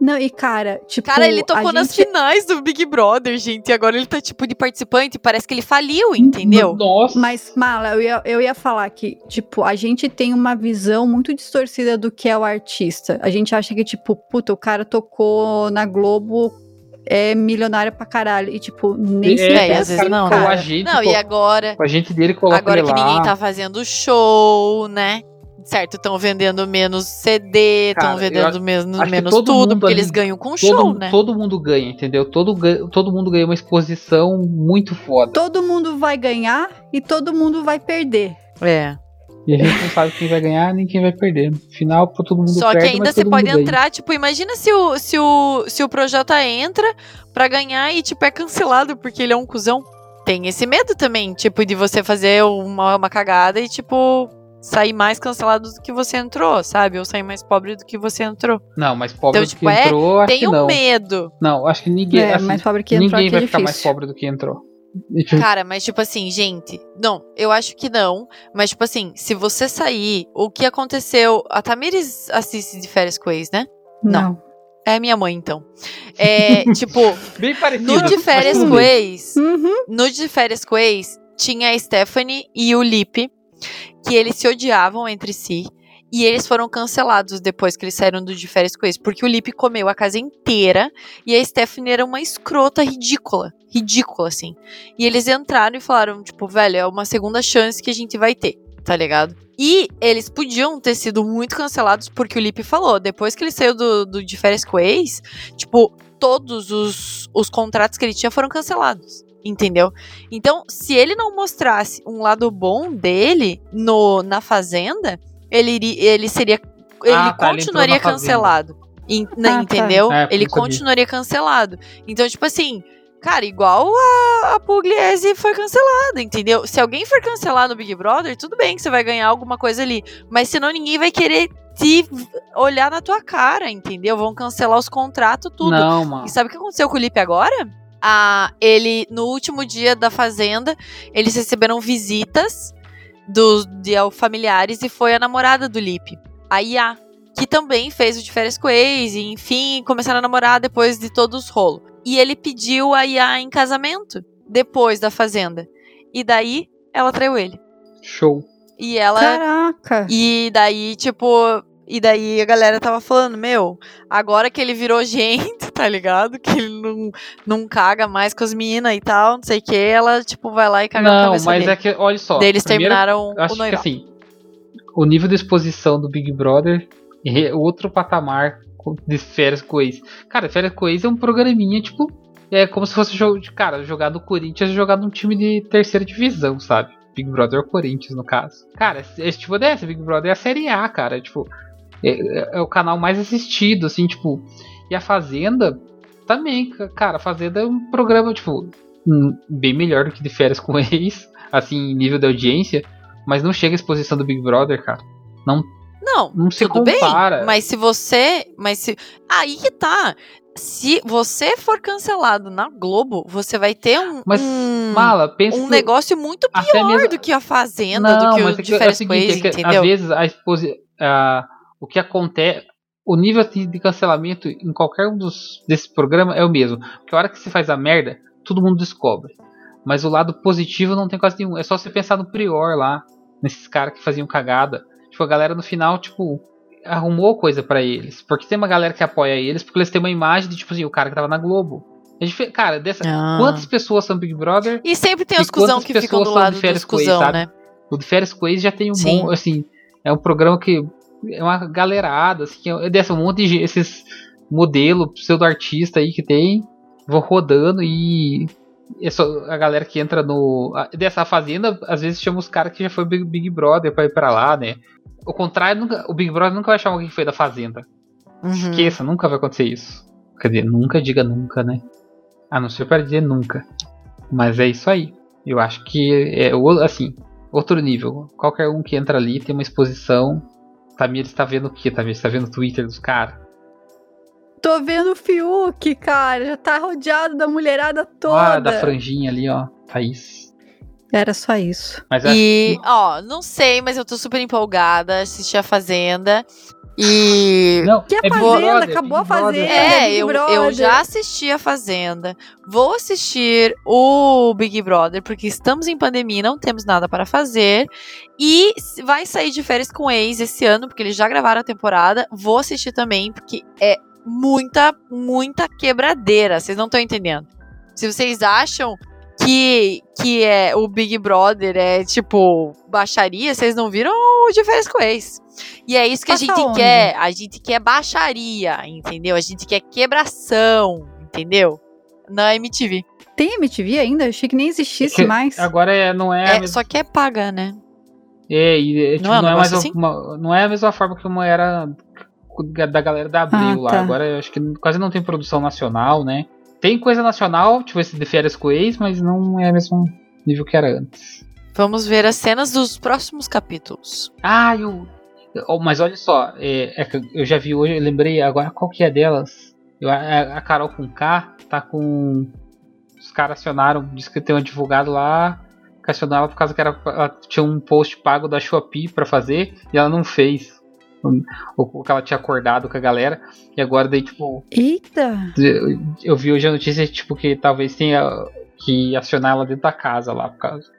Não, e cara, tipo. Cara, ele tocou nas gente- finais do Big Brother, gente, e agora ele tá, tipo, de participante, parece que ele faliu, entendeu? Nossa. Mas, Mala, eu ia, eu ia falar que, tipo, a gente tem uma visão muito distorcida do que é o artista. A gente acha que, tipo, puta, o cara tocou na Globo, é milionário pra caralho. E, tipo, nem se É, pensa, às vezes cara, não, cara. a gente, Não, e agora, com a gente dele coloca agora ele que lá. ninguém tá fazendo show, né? Certo, estão vendendo menos CD, estão eu vendendo acho- menos, menos todo tudo, mundo porque ali- eles ganham com todo, show, né? todo mundo ganha, entendeu? Todo, todo mundo ganha uma exposição muito foda. Todo mundo vai ganhar e todo mundo vai perder. É. E a gente não sabe quem vai ganhar nem quem vai perder. No final, todo mundo Só perde, que ainda você pode ganha. entrar, tipo, imagina se o, se o, se o Projota entra pra ganhar e, tipo, é cancelado porque ele é um cuzão. Tem esse medo também, tipo, de você fazer uma, uma cagada e, tipo, sair mais cancelado do que você entrou, sabe? Ou sair mais pobre do que você entrou. Não, mas pobre Então, do tipo, que é, entrou, acho Tem que um não. medo. Não, acho que ninguém. é, assim, mais pobre que entrou ninguém é vai ficar mais pobre do que entrou. Cara, mas tipo assim, gente. Não, eu acho que não. Mas, tipo assim, se você sair, o que aconteceu. A Tamires assiste de férias com ex, né? Não. É minha mãe, então. É, tipo, bem parecido. no de férias com ex. Uhum. No de férias com ex, tinha a Stephanie e o Lipe, que eles se odiavam entre si. E eles foram cancelados depois que eles saíram do de férias com ex. Porque o Lipe comeu a casa inteira. E a Stephanie era uma escrota ridícula. Ridícula, assim. E eles entraram e falaram, tipo, velho, é uma segunda chance que a gente vai ter. Tá ligado? E eles podiam ter sido muito cancelados porque o Lipe falou. Depois que ele saiu do, do de férias com tipo, todos os, os contratos que ele tinha foram cancelados. Entendeu? Então, se ele não mostrasse um lado bom dele no, na Fazenda, ele, iria- ele seria. Ele Ah, tá, ele continuaria Fazenda. cancelado. En- né, Ah, tá. entendeu? É, porque ele continuaria cancelado. Então, tipo assim, cara, igual a, a Pugliese foi cancelada, entendeu? Se alguém for cancelar no Big Brother, tudo bem que você vai ganhar alguma coisa ali. Mas senão ninguém vai querer te olhar na tua cara, entendeu? Vão cancelar os contratos, tudo. Não, mano. E sabe o que aconteceu com o Lipe agora? Ah, ele, no último dia da Fazenda, eles receberam visitas dos de, familiares e foi a namorada do Lipe, a Iá, que também fez o de férias com o ex, e enfim, começaram a namorar depois de todos os rolos. E ele pediu a Iá em casamento, depois da Fazenda. E daí, ela traiu ele. Show. E ela Caraca. e daí, tipo, e daí a galera tava falando, meu, agora que ele virou gente, tá ligado? Que ele não, não caga mais com as minas e tal, não sei o que, ela, tipo, vai lá e caga Não, mas dele. é que, olha só. Daí eles primeiro, terminaram acho o que assim, o nível de exposição do Big Brother é outro patamar de férias com ex. Cara, férias com ex é um programinha, tipo, é como se fosse jogo de cara, jogar no Corinthians e jogar num time de terceira divisão, sabe? Big Brother Corinthians, no caso. Cara, esse tipo dessa, Big Brother é a Série A, cara. Tipo, é, é, é o canal mais assistido, assim, tipo. E a Fazenda também, cara. A Fazenda é um programa, tipo, bem melhor do que de férias com ex, assim, nível de audiência. Mas não chega à exposição do Big Brother, cara. Não não, não se tudo compara. bem. Mas se você. Mas se. Aí que tá. Se você for cancelado na Globo, você vai ter um. Mas, um, mala, pensa. Um negócio muito pior do que a Fazenda, não, do que o é de é, é o seguinte, é Às vezes a exposição. Uh, o que acontece. O nível de cancelamento em qualquer um dos, desses programas é o mesmo. Porque a hora que você faz a merda, todo mundo descobre. Mas o lado positivo não tem quase nenhum. É só você pensar no Prior lá, nesses caras que faziam cagada. Tipo, a galera no final, tipo, arrumou coisa para eles. Porque tem uma galera que apoia eles, porque eles têm uma imagem de, tipo assim, o cara que tava na Globo. Gente, cara, dessa, ah. quantas pessoas são Big Brother? E sempre tem os cuzão que ficam do lado dos cuzão, né? O de Férias com já tem um Sim. bom, assim, é um programa que é uma galerada, assim, é dessa um monte de esses modelo pseudo-artista aí que tem, vão rodando e essa, a galera que entra no. dessa fazenda, às vezes chama os caras que já foi Big, Big Brother pra ir pra lá, né? O contrário, nunca, o Big Brother nunca vai chamar alguém que foi da Fazenda. Uhum. Esqueça, nunca vai acontecer isso. Quer dizer, nunca diga nunca, né? A não ser para dizer nunca. Mas é isso aí. Eu acho que é assim, outro nível. Qualquer um que entra ali tem uma exposição. Tamir está vendo o que? Tamir está vendo o Twitter dos caras. Tô vendo o Fiuk, cara. Já tá rodeado da mulherada toda. Ah, da franjinha ali, ó. Thaís. Era só isso. Mas e, que... ó, não sei, mas eu tô super empolgada. Assisti a Fazenda. E. Não, que a é Fazenda? Brother, Acabou a Fazenda. É, eu, eu já assisti a Fazenda. Vou assistir o Big Brother, porque estamos em pandemia e não temos nada para fazer. E vai sair de férias com ex esse ano, porque eles já gravaram a temporada. Vou assistir também, porque é muita, muita quebradeira. Vocês não estão entendendo. Se vocês acham que, que é o Big Brother é tipo baixaria, vocês não viram o de férias com ex. E é isso que Passa a gente onde? quer. A gente quer baixaria, entendeu? A gente quer quebração, entendeu? Na MTV. Tem MTV ainda? achei que nem existisse mais. Agora é, não é. é Só que é paga, né? É, e é, tipo, não, é, não, é mais assim? uma, não é a mesma forma que uma era da galera da Abril ah, lá. Tá. Agora eu acho que quase não tem produção nacional, né? Tem coisa nacional, tipo esse de férias com ex, mas não é o mesmo nível que era antes. Vamos ver as cenas dos próximos capítulos. Ah, eu. Mas olha só, é, é eu já vi hoje, eu lembrei agora qual que é delas. Eu, a, a Carol com K tá com. Os caras acionaram, disse que tem um advogado lá que acionou ela por causa que era, ela tinha um post pago da Shopee para fazer e ela não fez o que ela tinha acordado com a galera. E agora daí, tipo. Eita! Eu, eu vi hoje a notícia, tipo, que talvez tenha que acionar ela dentro da casa lá, por causa.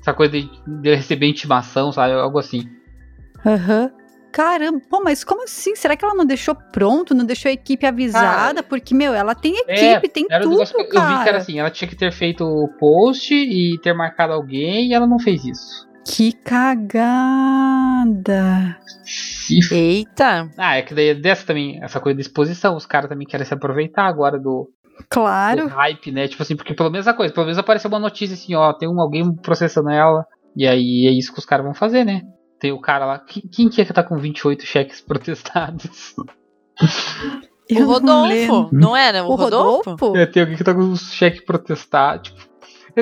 Essa coisa de, de receber intimação, sabe? Algo assim. Aham. Uhum. Caramba, pô, mas como assim? Será que ela não deixou pronto, não deixou a equipe avisada? Porque, meu, ela tem é, equipe, é, tem tudo, cara. Eu vi que era assim, ela tinha que ter feito o post e ter marcado alguém e ela não fez isso. Que cagada! Eita! Ah, é que daí é dessa também, essa coisa de exposição, os caras também querem se aproveitar agora do, claro. do hype, né? Tipo assim, porque pelo menos a coisa, pelo menos apareceu uma notícia assim, ó, tem um, alguém processando ela, e aí é isso que os caras vão fazer, né? Tem o cara lá, quem, quem que é que tá com 28 cheques protestados? o Rodolfo, não, não era o, o Rodolfo? Rodolfo? É, tem alguém que tá com os cheques protestados, tipo,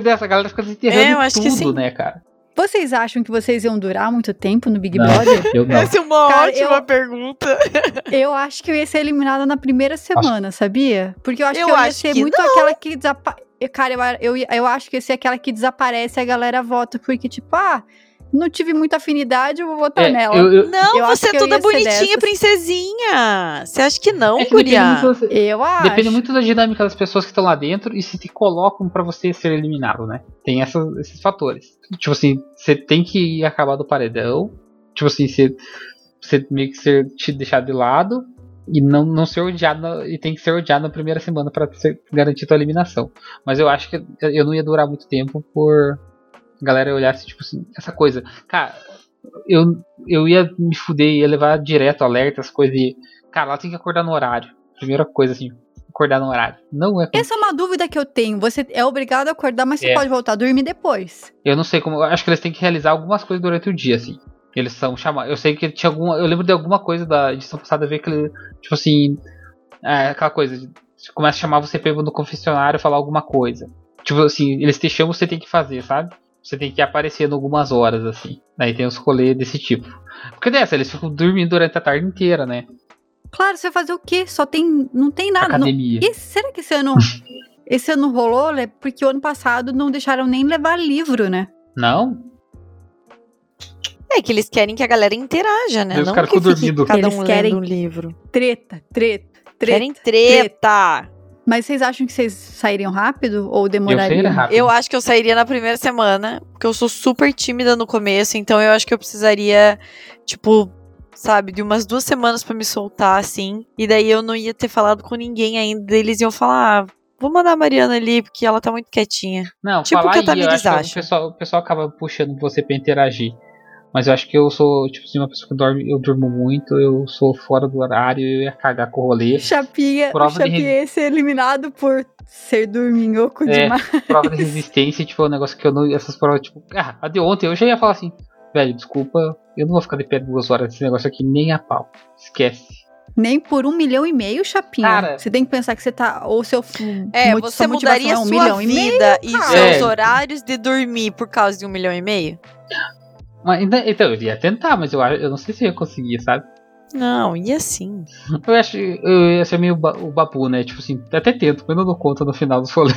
essa galera fica desenterrando é, tudo, né, cara? Vocês acham que vocês iam durar muito tempo no Big não, Brother? Eu não. Essa é uma Cara, ótima eu, pergunta. Eu acho que eu ia ser eliminada na primeira semana, acho... sabia? Porque eu acho eu que eu ia ser muito não. aquela que desaparece. Cara, eu, eu, eu acho que ia ser aquela que desaparece e a galera vota. Porque, tipo, ah, não tive muita afinidade, eu vou votar é, nela. Eu, eu, não, eu você é toda bonitinha, princesinha. Você acha que não, é que Eu acho. Depende muito da dinâmica das pessoas que estão lá dentro e se te colocam para você ser eliminado, né? Tem essas, esses fatores. Tipo assim, você tem que acabar do paredão. Tipo assim, você, você meio que ser te deixar de lado e não, não ser odiado e tem que ser odiado na primeira semana para garantir tua eliminação. Mas eu acho que eu não ia durar muito tempo por a galera olhasse, tipo assim, essa coisa. Cara, eu, eu ia me fuder, ia levar direto alerta, as coisas e. Cara, ela tem que acordar no horário. Primeira coisa, assim. acordar no horário. Não é. Essa é uma dúvida que eu tenho. Você é obrigado a acordar, mas você É. pode voltar a dormir depois. Eu não sei como. Acho que eles têm que realizar algumas coisas durante o dia, assim. Eles são chamados. Eu sei que tinha alguma. Eu lembro de alguma coisa da edição passada ver que ele. Tipo assim. É, aquela coisa. de- Você começa a chamar você pra ir no confessionário falar alguma coisa. Tipo assim, eles te chamam, você tem que fazer, sabe? Você tem que ir aparecendo algumas horas, assim. Daí tem os rolês desse tipo. Porque dessa, eles ficam dormindo durante a tarde inteira, né? Claro, você vai fazer o quê? Só tem. Não tem nada. Não, Academia. E será que esse ano. esse ano rolou, né? Porque o ano passado não deixaram nem levar livro, né? Não? É que eles querem que a galera interaja, né? Os Não caras que ficam fique dormindo. cada Eles um querem- lendo um livro. Treta, treta, treta. Querem treta. Mas vocês acham que vocês sairiam rápido ou Eu demorariam? é rápido. Eu acho que eu sairia na primeira semana, porque eu sou super tímida no começo, então eu acho que eu precisaria, tipo, sabe, de umas duas semanas pra me soltar, assim. E daí eu não ia ter falado com ninguém ainda. Eles iam falar, ah, vou mandar a Mariana ali, porque ela tá muito quietinha. Não, Tipo falar o que a aí, eu acho que acha. o pessoal, o pessoal acaba puxando você pra interagir. Mas eu acho que eu sou, tipo assim, uma pessoa que dorme, eu durmo muito, eu sou fora do horário, eu ia cagar com o rolê. Chapinha, Prova o de Chapinha ia ser eliminado por ser dorminhoco É. demais. Prova de resistência, tipo, é um negócio que eu não. Essas provas, tipo, ah, a de ontem eu já ia falar assim, velho, desculpa, eu não vou ficar de pé duas horas desse negócio aqui, nem a pau. Esquece. Nem por um milhão e meio, Chapinha. Cara- você tem que pensar que você tá. Ou seu. É, mo- você mudaria é um sua milhão e meio. vida e, seus É. horários de dormir por causa de um milhão e meio? Mas, então, eu ia tentar, mas eu, eu não sei se eu ia conseguir, sabe? Não, e assim? Eu acho eu ia ser meio ba- o babu, né? Tipo assim, até tento, mas eu não dou conta no final dos rolês.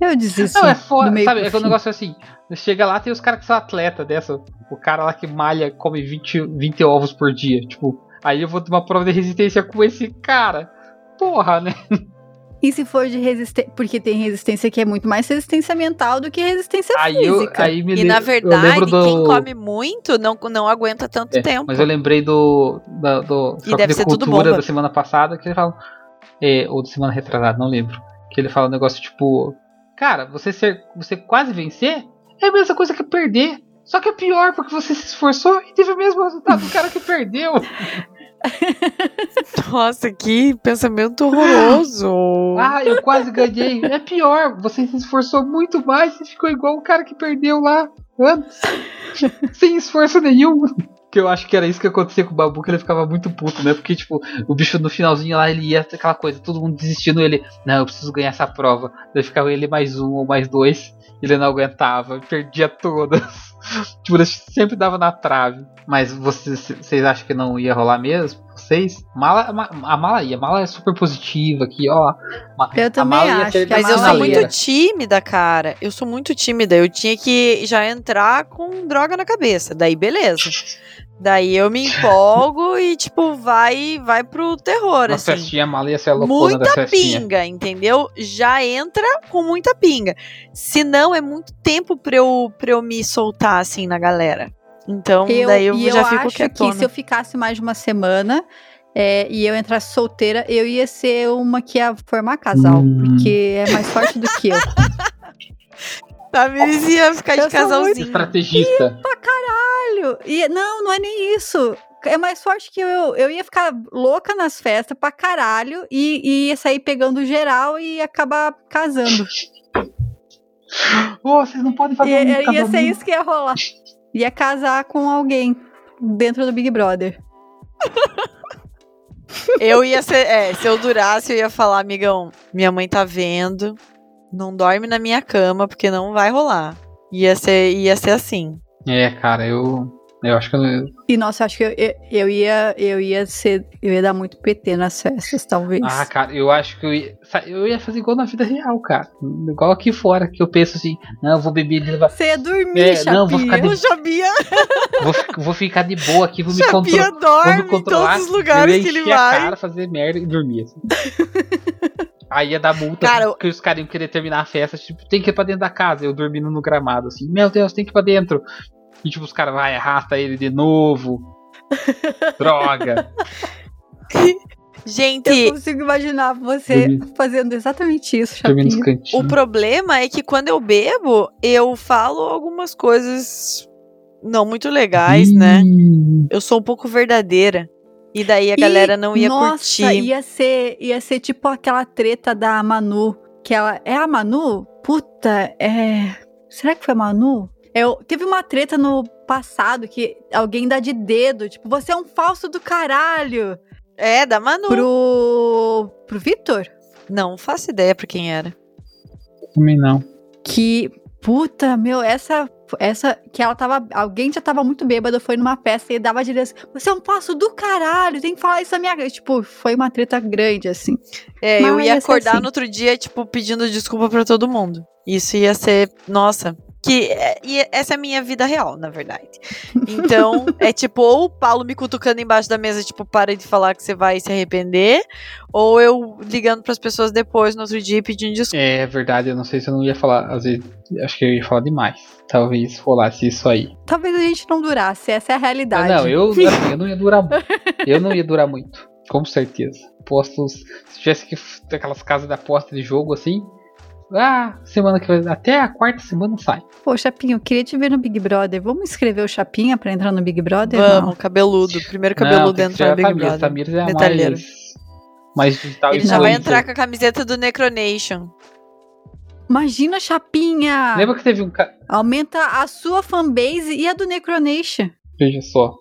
Eu desisto. Não, é foda, sabe? É que o negócio é assim: chega lá, tem os caras que são atleta dessa. O cara lá que malha, come 20, 20 ovos por dia. Tipo, aí eu vou ter uma prova de resistência com esse cara. Porra, né? E se for de resistência. Porque tem resistência que é muito mais resistência mental do que resistência Aí eu, física. aí me E na eu verdade, do... quem come muito não, não aguenta tanto É, tempo. Mas eu lembrei do. Da, do E deve de ser tudo cultura bomba. da semana passada, que ele fala. É, ou da semana retrasada, não lembro. Que ele fala um negócio tipo. Cara, você ser. Você quase vencer é a mesma coisa que perder. Só que é pior porque você se esforçou e teve o mesmo resultado do cara que perdeu. Nossa, que pensamento horroroso. Ah, eu quase ganhei. É pior, você se esforçou muito mais e ficou igual o cara que perdeu lá antes. Sem esforço nenhum. Que eu acho que era isso que acontecia com o Babu, que ele ficava muito puto, né? Porque, tipo, o bicho no finalzinho lá, ele ia aquela coisa, todo mundo desistindo, ele, não, eu preciso ganhar essa prova. Daí ficava ele mais um ou mais dois, ele não aguentava, perdia todas. tipo, ele sempre dava na trave. Mas vocês, vocês acham que não ia rolar mesmo? Vocês? Mala, ma- a mala ia, a mala é super positiva aqui, ó. Eu a também acho Mas eu sou muito tímida, cara. Eu sou muito tímida. Eu tinha que já entrar com droga na cabeça. Daí, beleza. Daí eu me empolgo e, tipo, vai vai pro terror, Na assim. festinha, mala ia ser a da Muita festinha. pinga, entendeu? Já entra com muita pinga. Se não, é muito tempo pra eu, pra eu me soltar, assim, na galera. Então, Eu, daí eu e já eu fico acho quietona. que se eu ficasse mais de uma semana é, e eu entrasse solteira, eu ia ser uma que ia formar casal. Hum. Porque é mais forte do que eu. Tamires ia ficar Eu de casalzinho. Estrategista. Caralho! E, não, não é nem isso. É mais forte que eu. Eu ia ficar louca nas festas pra caralho e, e ia sair pegando geral e acabar casando. Ô, vocês não podem fazer Ia, um ia ser isso que ia rolar. Ia casar com alguém dentro do Big Brother. Eu ia ser. É, se eu durasse, eu ia falar, amigão, minha mãe tá vendo. Não dorme na minha cama, porque não vai rolar. Ia ser, ia ser assim. É, cara, eu. Eu acho que eu. E nossa, acho que eu, eu, ia, eu ia ser. Eu ia dar muito PT nas festas, talvez. Ah, cara, eu acho que eu ia. Eu ia fazer igual na vida real, cara. Igual aqui fora, que eu penso assim, não, eu vou beber ele levar. Você ia dormir, É, não, vou ficar Chapinha. de- Vou, vou ficar de boa aqui, vou me, contro... vou me em controlar. todos os lugares eu ia que ele encher a vai. cara, fazer merda e dormir. Assim. Aí ia dar multa, Cara, porque os caras iam querer terminar a festa, tipo, tem que ir pra dentro da casa, eu dormindo no gramado, assim, meu Deus, tem que ir pra dentro. E tipo, os caras vai, arrasta ele de novo. Droga. Gente, Eu consigo imaginar você fazendo exatamente isso, o problema é que quando eu bebo, eu falo algumas coisas não muito legais, né? Eu sou um pouco verdadeira. E daí a E, galera não ia Nossa, curtir. ia ser, ia ser tipo aquela treta da Manu, que ela é a Manu? Puta, é, será que foi a Manu? Eu, teve uma treta no passado que alguém dá de dedo, tipo, você é um falso do caralho É, da Manu. pro pro Vitor, Não faço ideia pra quem era. Também não. que puta, meu, essa essa que ela tava, alguém já tava muito bêbado, foi numa festa e dava direção, você é um falso do caralho, tem que falar isso na minha, tipo, foi uma treta grande assim. É, eu Mas ia ia acordar assim. no outro dia, tipo, pedindo desculpa pra todo mundo. Isso ia ser, nossa. Que é- e essa é a minha vida real, na verdade. Então, é tipo, ou o Paulo me cutucando embaixo da mesa, tipo, para de falar que você vai se arrepender, ou eu ligando pras pessoas depois, no outro dia, e pedindo desculpa. É verdade, eu não sei se eu não ia falar. Às vezes, acho que eu ia falar demais. Talvez rolasse isso aí. Talvez a gente não durasse, essa é a realidade. Não, eu, assim, eu não ia durar muito. Eu não ia durar muito. Com certeza. Postos. Se tivesse que aquelas casas de aposta de jogo assim. Ah, semana que vai. Até a quarta semana sai. Pô, Chapinho, eu queria te ver no Big Brother. Vamos inscrever o Chapinha pra entrar no Big Brother? Vamos, cabeludo. Primeiro cabeludo que entrar no Big. Brother. Tamires é a Metalheiro. mais. Mais digital Ele já vai influencer. entrar com a camiseta do Necronation. Não. Imagina, Chapinha! Lembra que teve um cara. Aumenta a sua fanbase e a do Necronation. Veja só.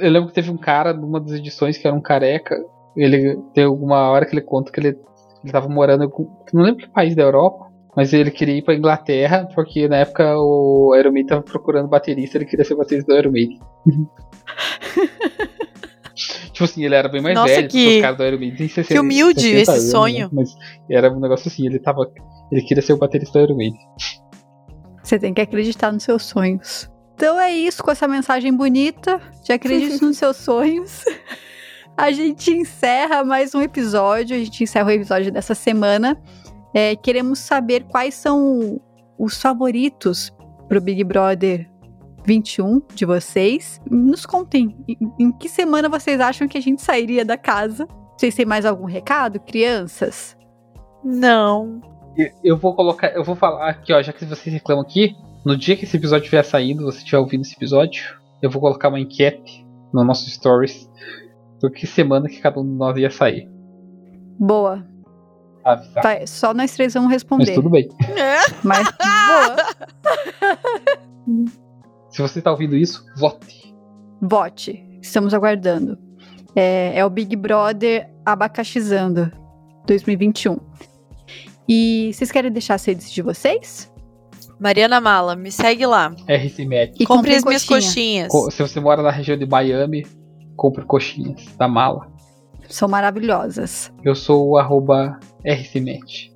Eu lembro que teve um cara numa das edições que era um careca. Ele tem alguma hora que ele conta que ele, ele tava morando. em algum- Não lembro que país da Europa. Mas ele queria ir pra Inglaterra, porque na época o Iron Maiden tava procurando baterista, ele queria ser baterista do Iron Maiden. tipo assim, ele era bem mais Nossa, velho, que- os caras do Iron Maiden têm 60, que humilde 60 esse anos, sonho. né? Mas era um negócio assim, ele tava. Ele queria ser o baterista do Iron Maiden. Você tem que acreditar nos seus sonhos. Então é isso, com essa mensagem bonita de acredite nos seus sonhos. A gente encerra mais um episódio, a gente encerra o episódio dessa semana. É, queremos saber quais são os favoritos pro Big Brother 21 de vocês. Nos contem em, em que semana vocês acham que a gente sairia da casa. Vocês têm mais algum recado, crianças? Não. Eu- Eu vou colocar, eu vou falar aqui, ó, já que vocês reclamam aqui, no dia que esse episódio estiver saindo, você estiver ouvindo esse episódio, eu vou colocar uma enquete no nosso stories por que semana que cada um de nós ia sair. Boa. Avisar. Tá, só nós três vamos Mas responder. tudo bem. Mas boa. Se você tá ouvindo isso, vote. Vote. Estamos aguardando. É, é o Big Brother abacaxizando 2021. E vocês querem deixar as redes de vocês? Mariana Mala, me segue lá. RC Med. E Compre as minhas coxinha. coxinhas. Co- Se você mora na região de Miami, compre coxinhas da mala. São maravilhosas. Eu sou o arroba RCMet.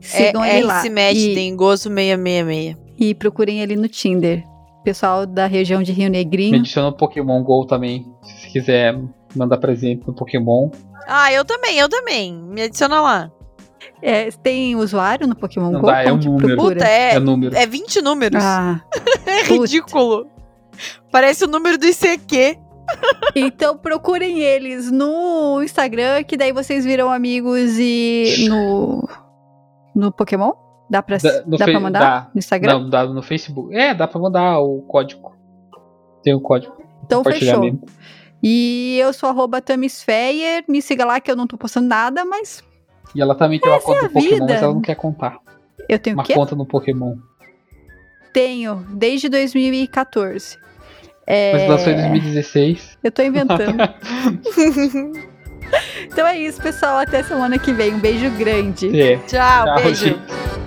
Sigam é ele lá. E, tem gozo 666. e procurem ele no Tinder. Pessoal da região de Rio Me Negrinho. adiciona no Pokémon GO também. Se quiser mandar presente no Pokémon. Ah, eu também, eu também. Me adiciona lá. É, tem usuário no Pokémon Não Go? dá, é um número. Puta, é, É número. é 20 números. Ah, é puta. ridículo. Parece o número do ICQ. então procurem eles no Instagram, que daí vocês viram amigos e no no Pokémon? Dá pra, no dá pra mandar? dá. No Instagram? Não, dá no Facebook. É, dá pra mandar o código. Tem o código. então fechou. compartilhamento. E eu sou arroba Tamisfeyer, me siga lá que eu não tô postando nada, mas E ela também tem uma conta é a no Pokémon, vida. mas ela não quer contar. eu tenho Uma conta no Pokémon. Tenho, desde 2014. É, Mas lançou em 2016. Eu tô inventando. então é isso, pessoal. Até semana que vem. Um beijo grande. É. Tchau, Tchau, beijo. gente.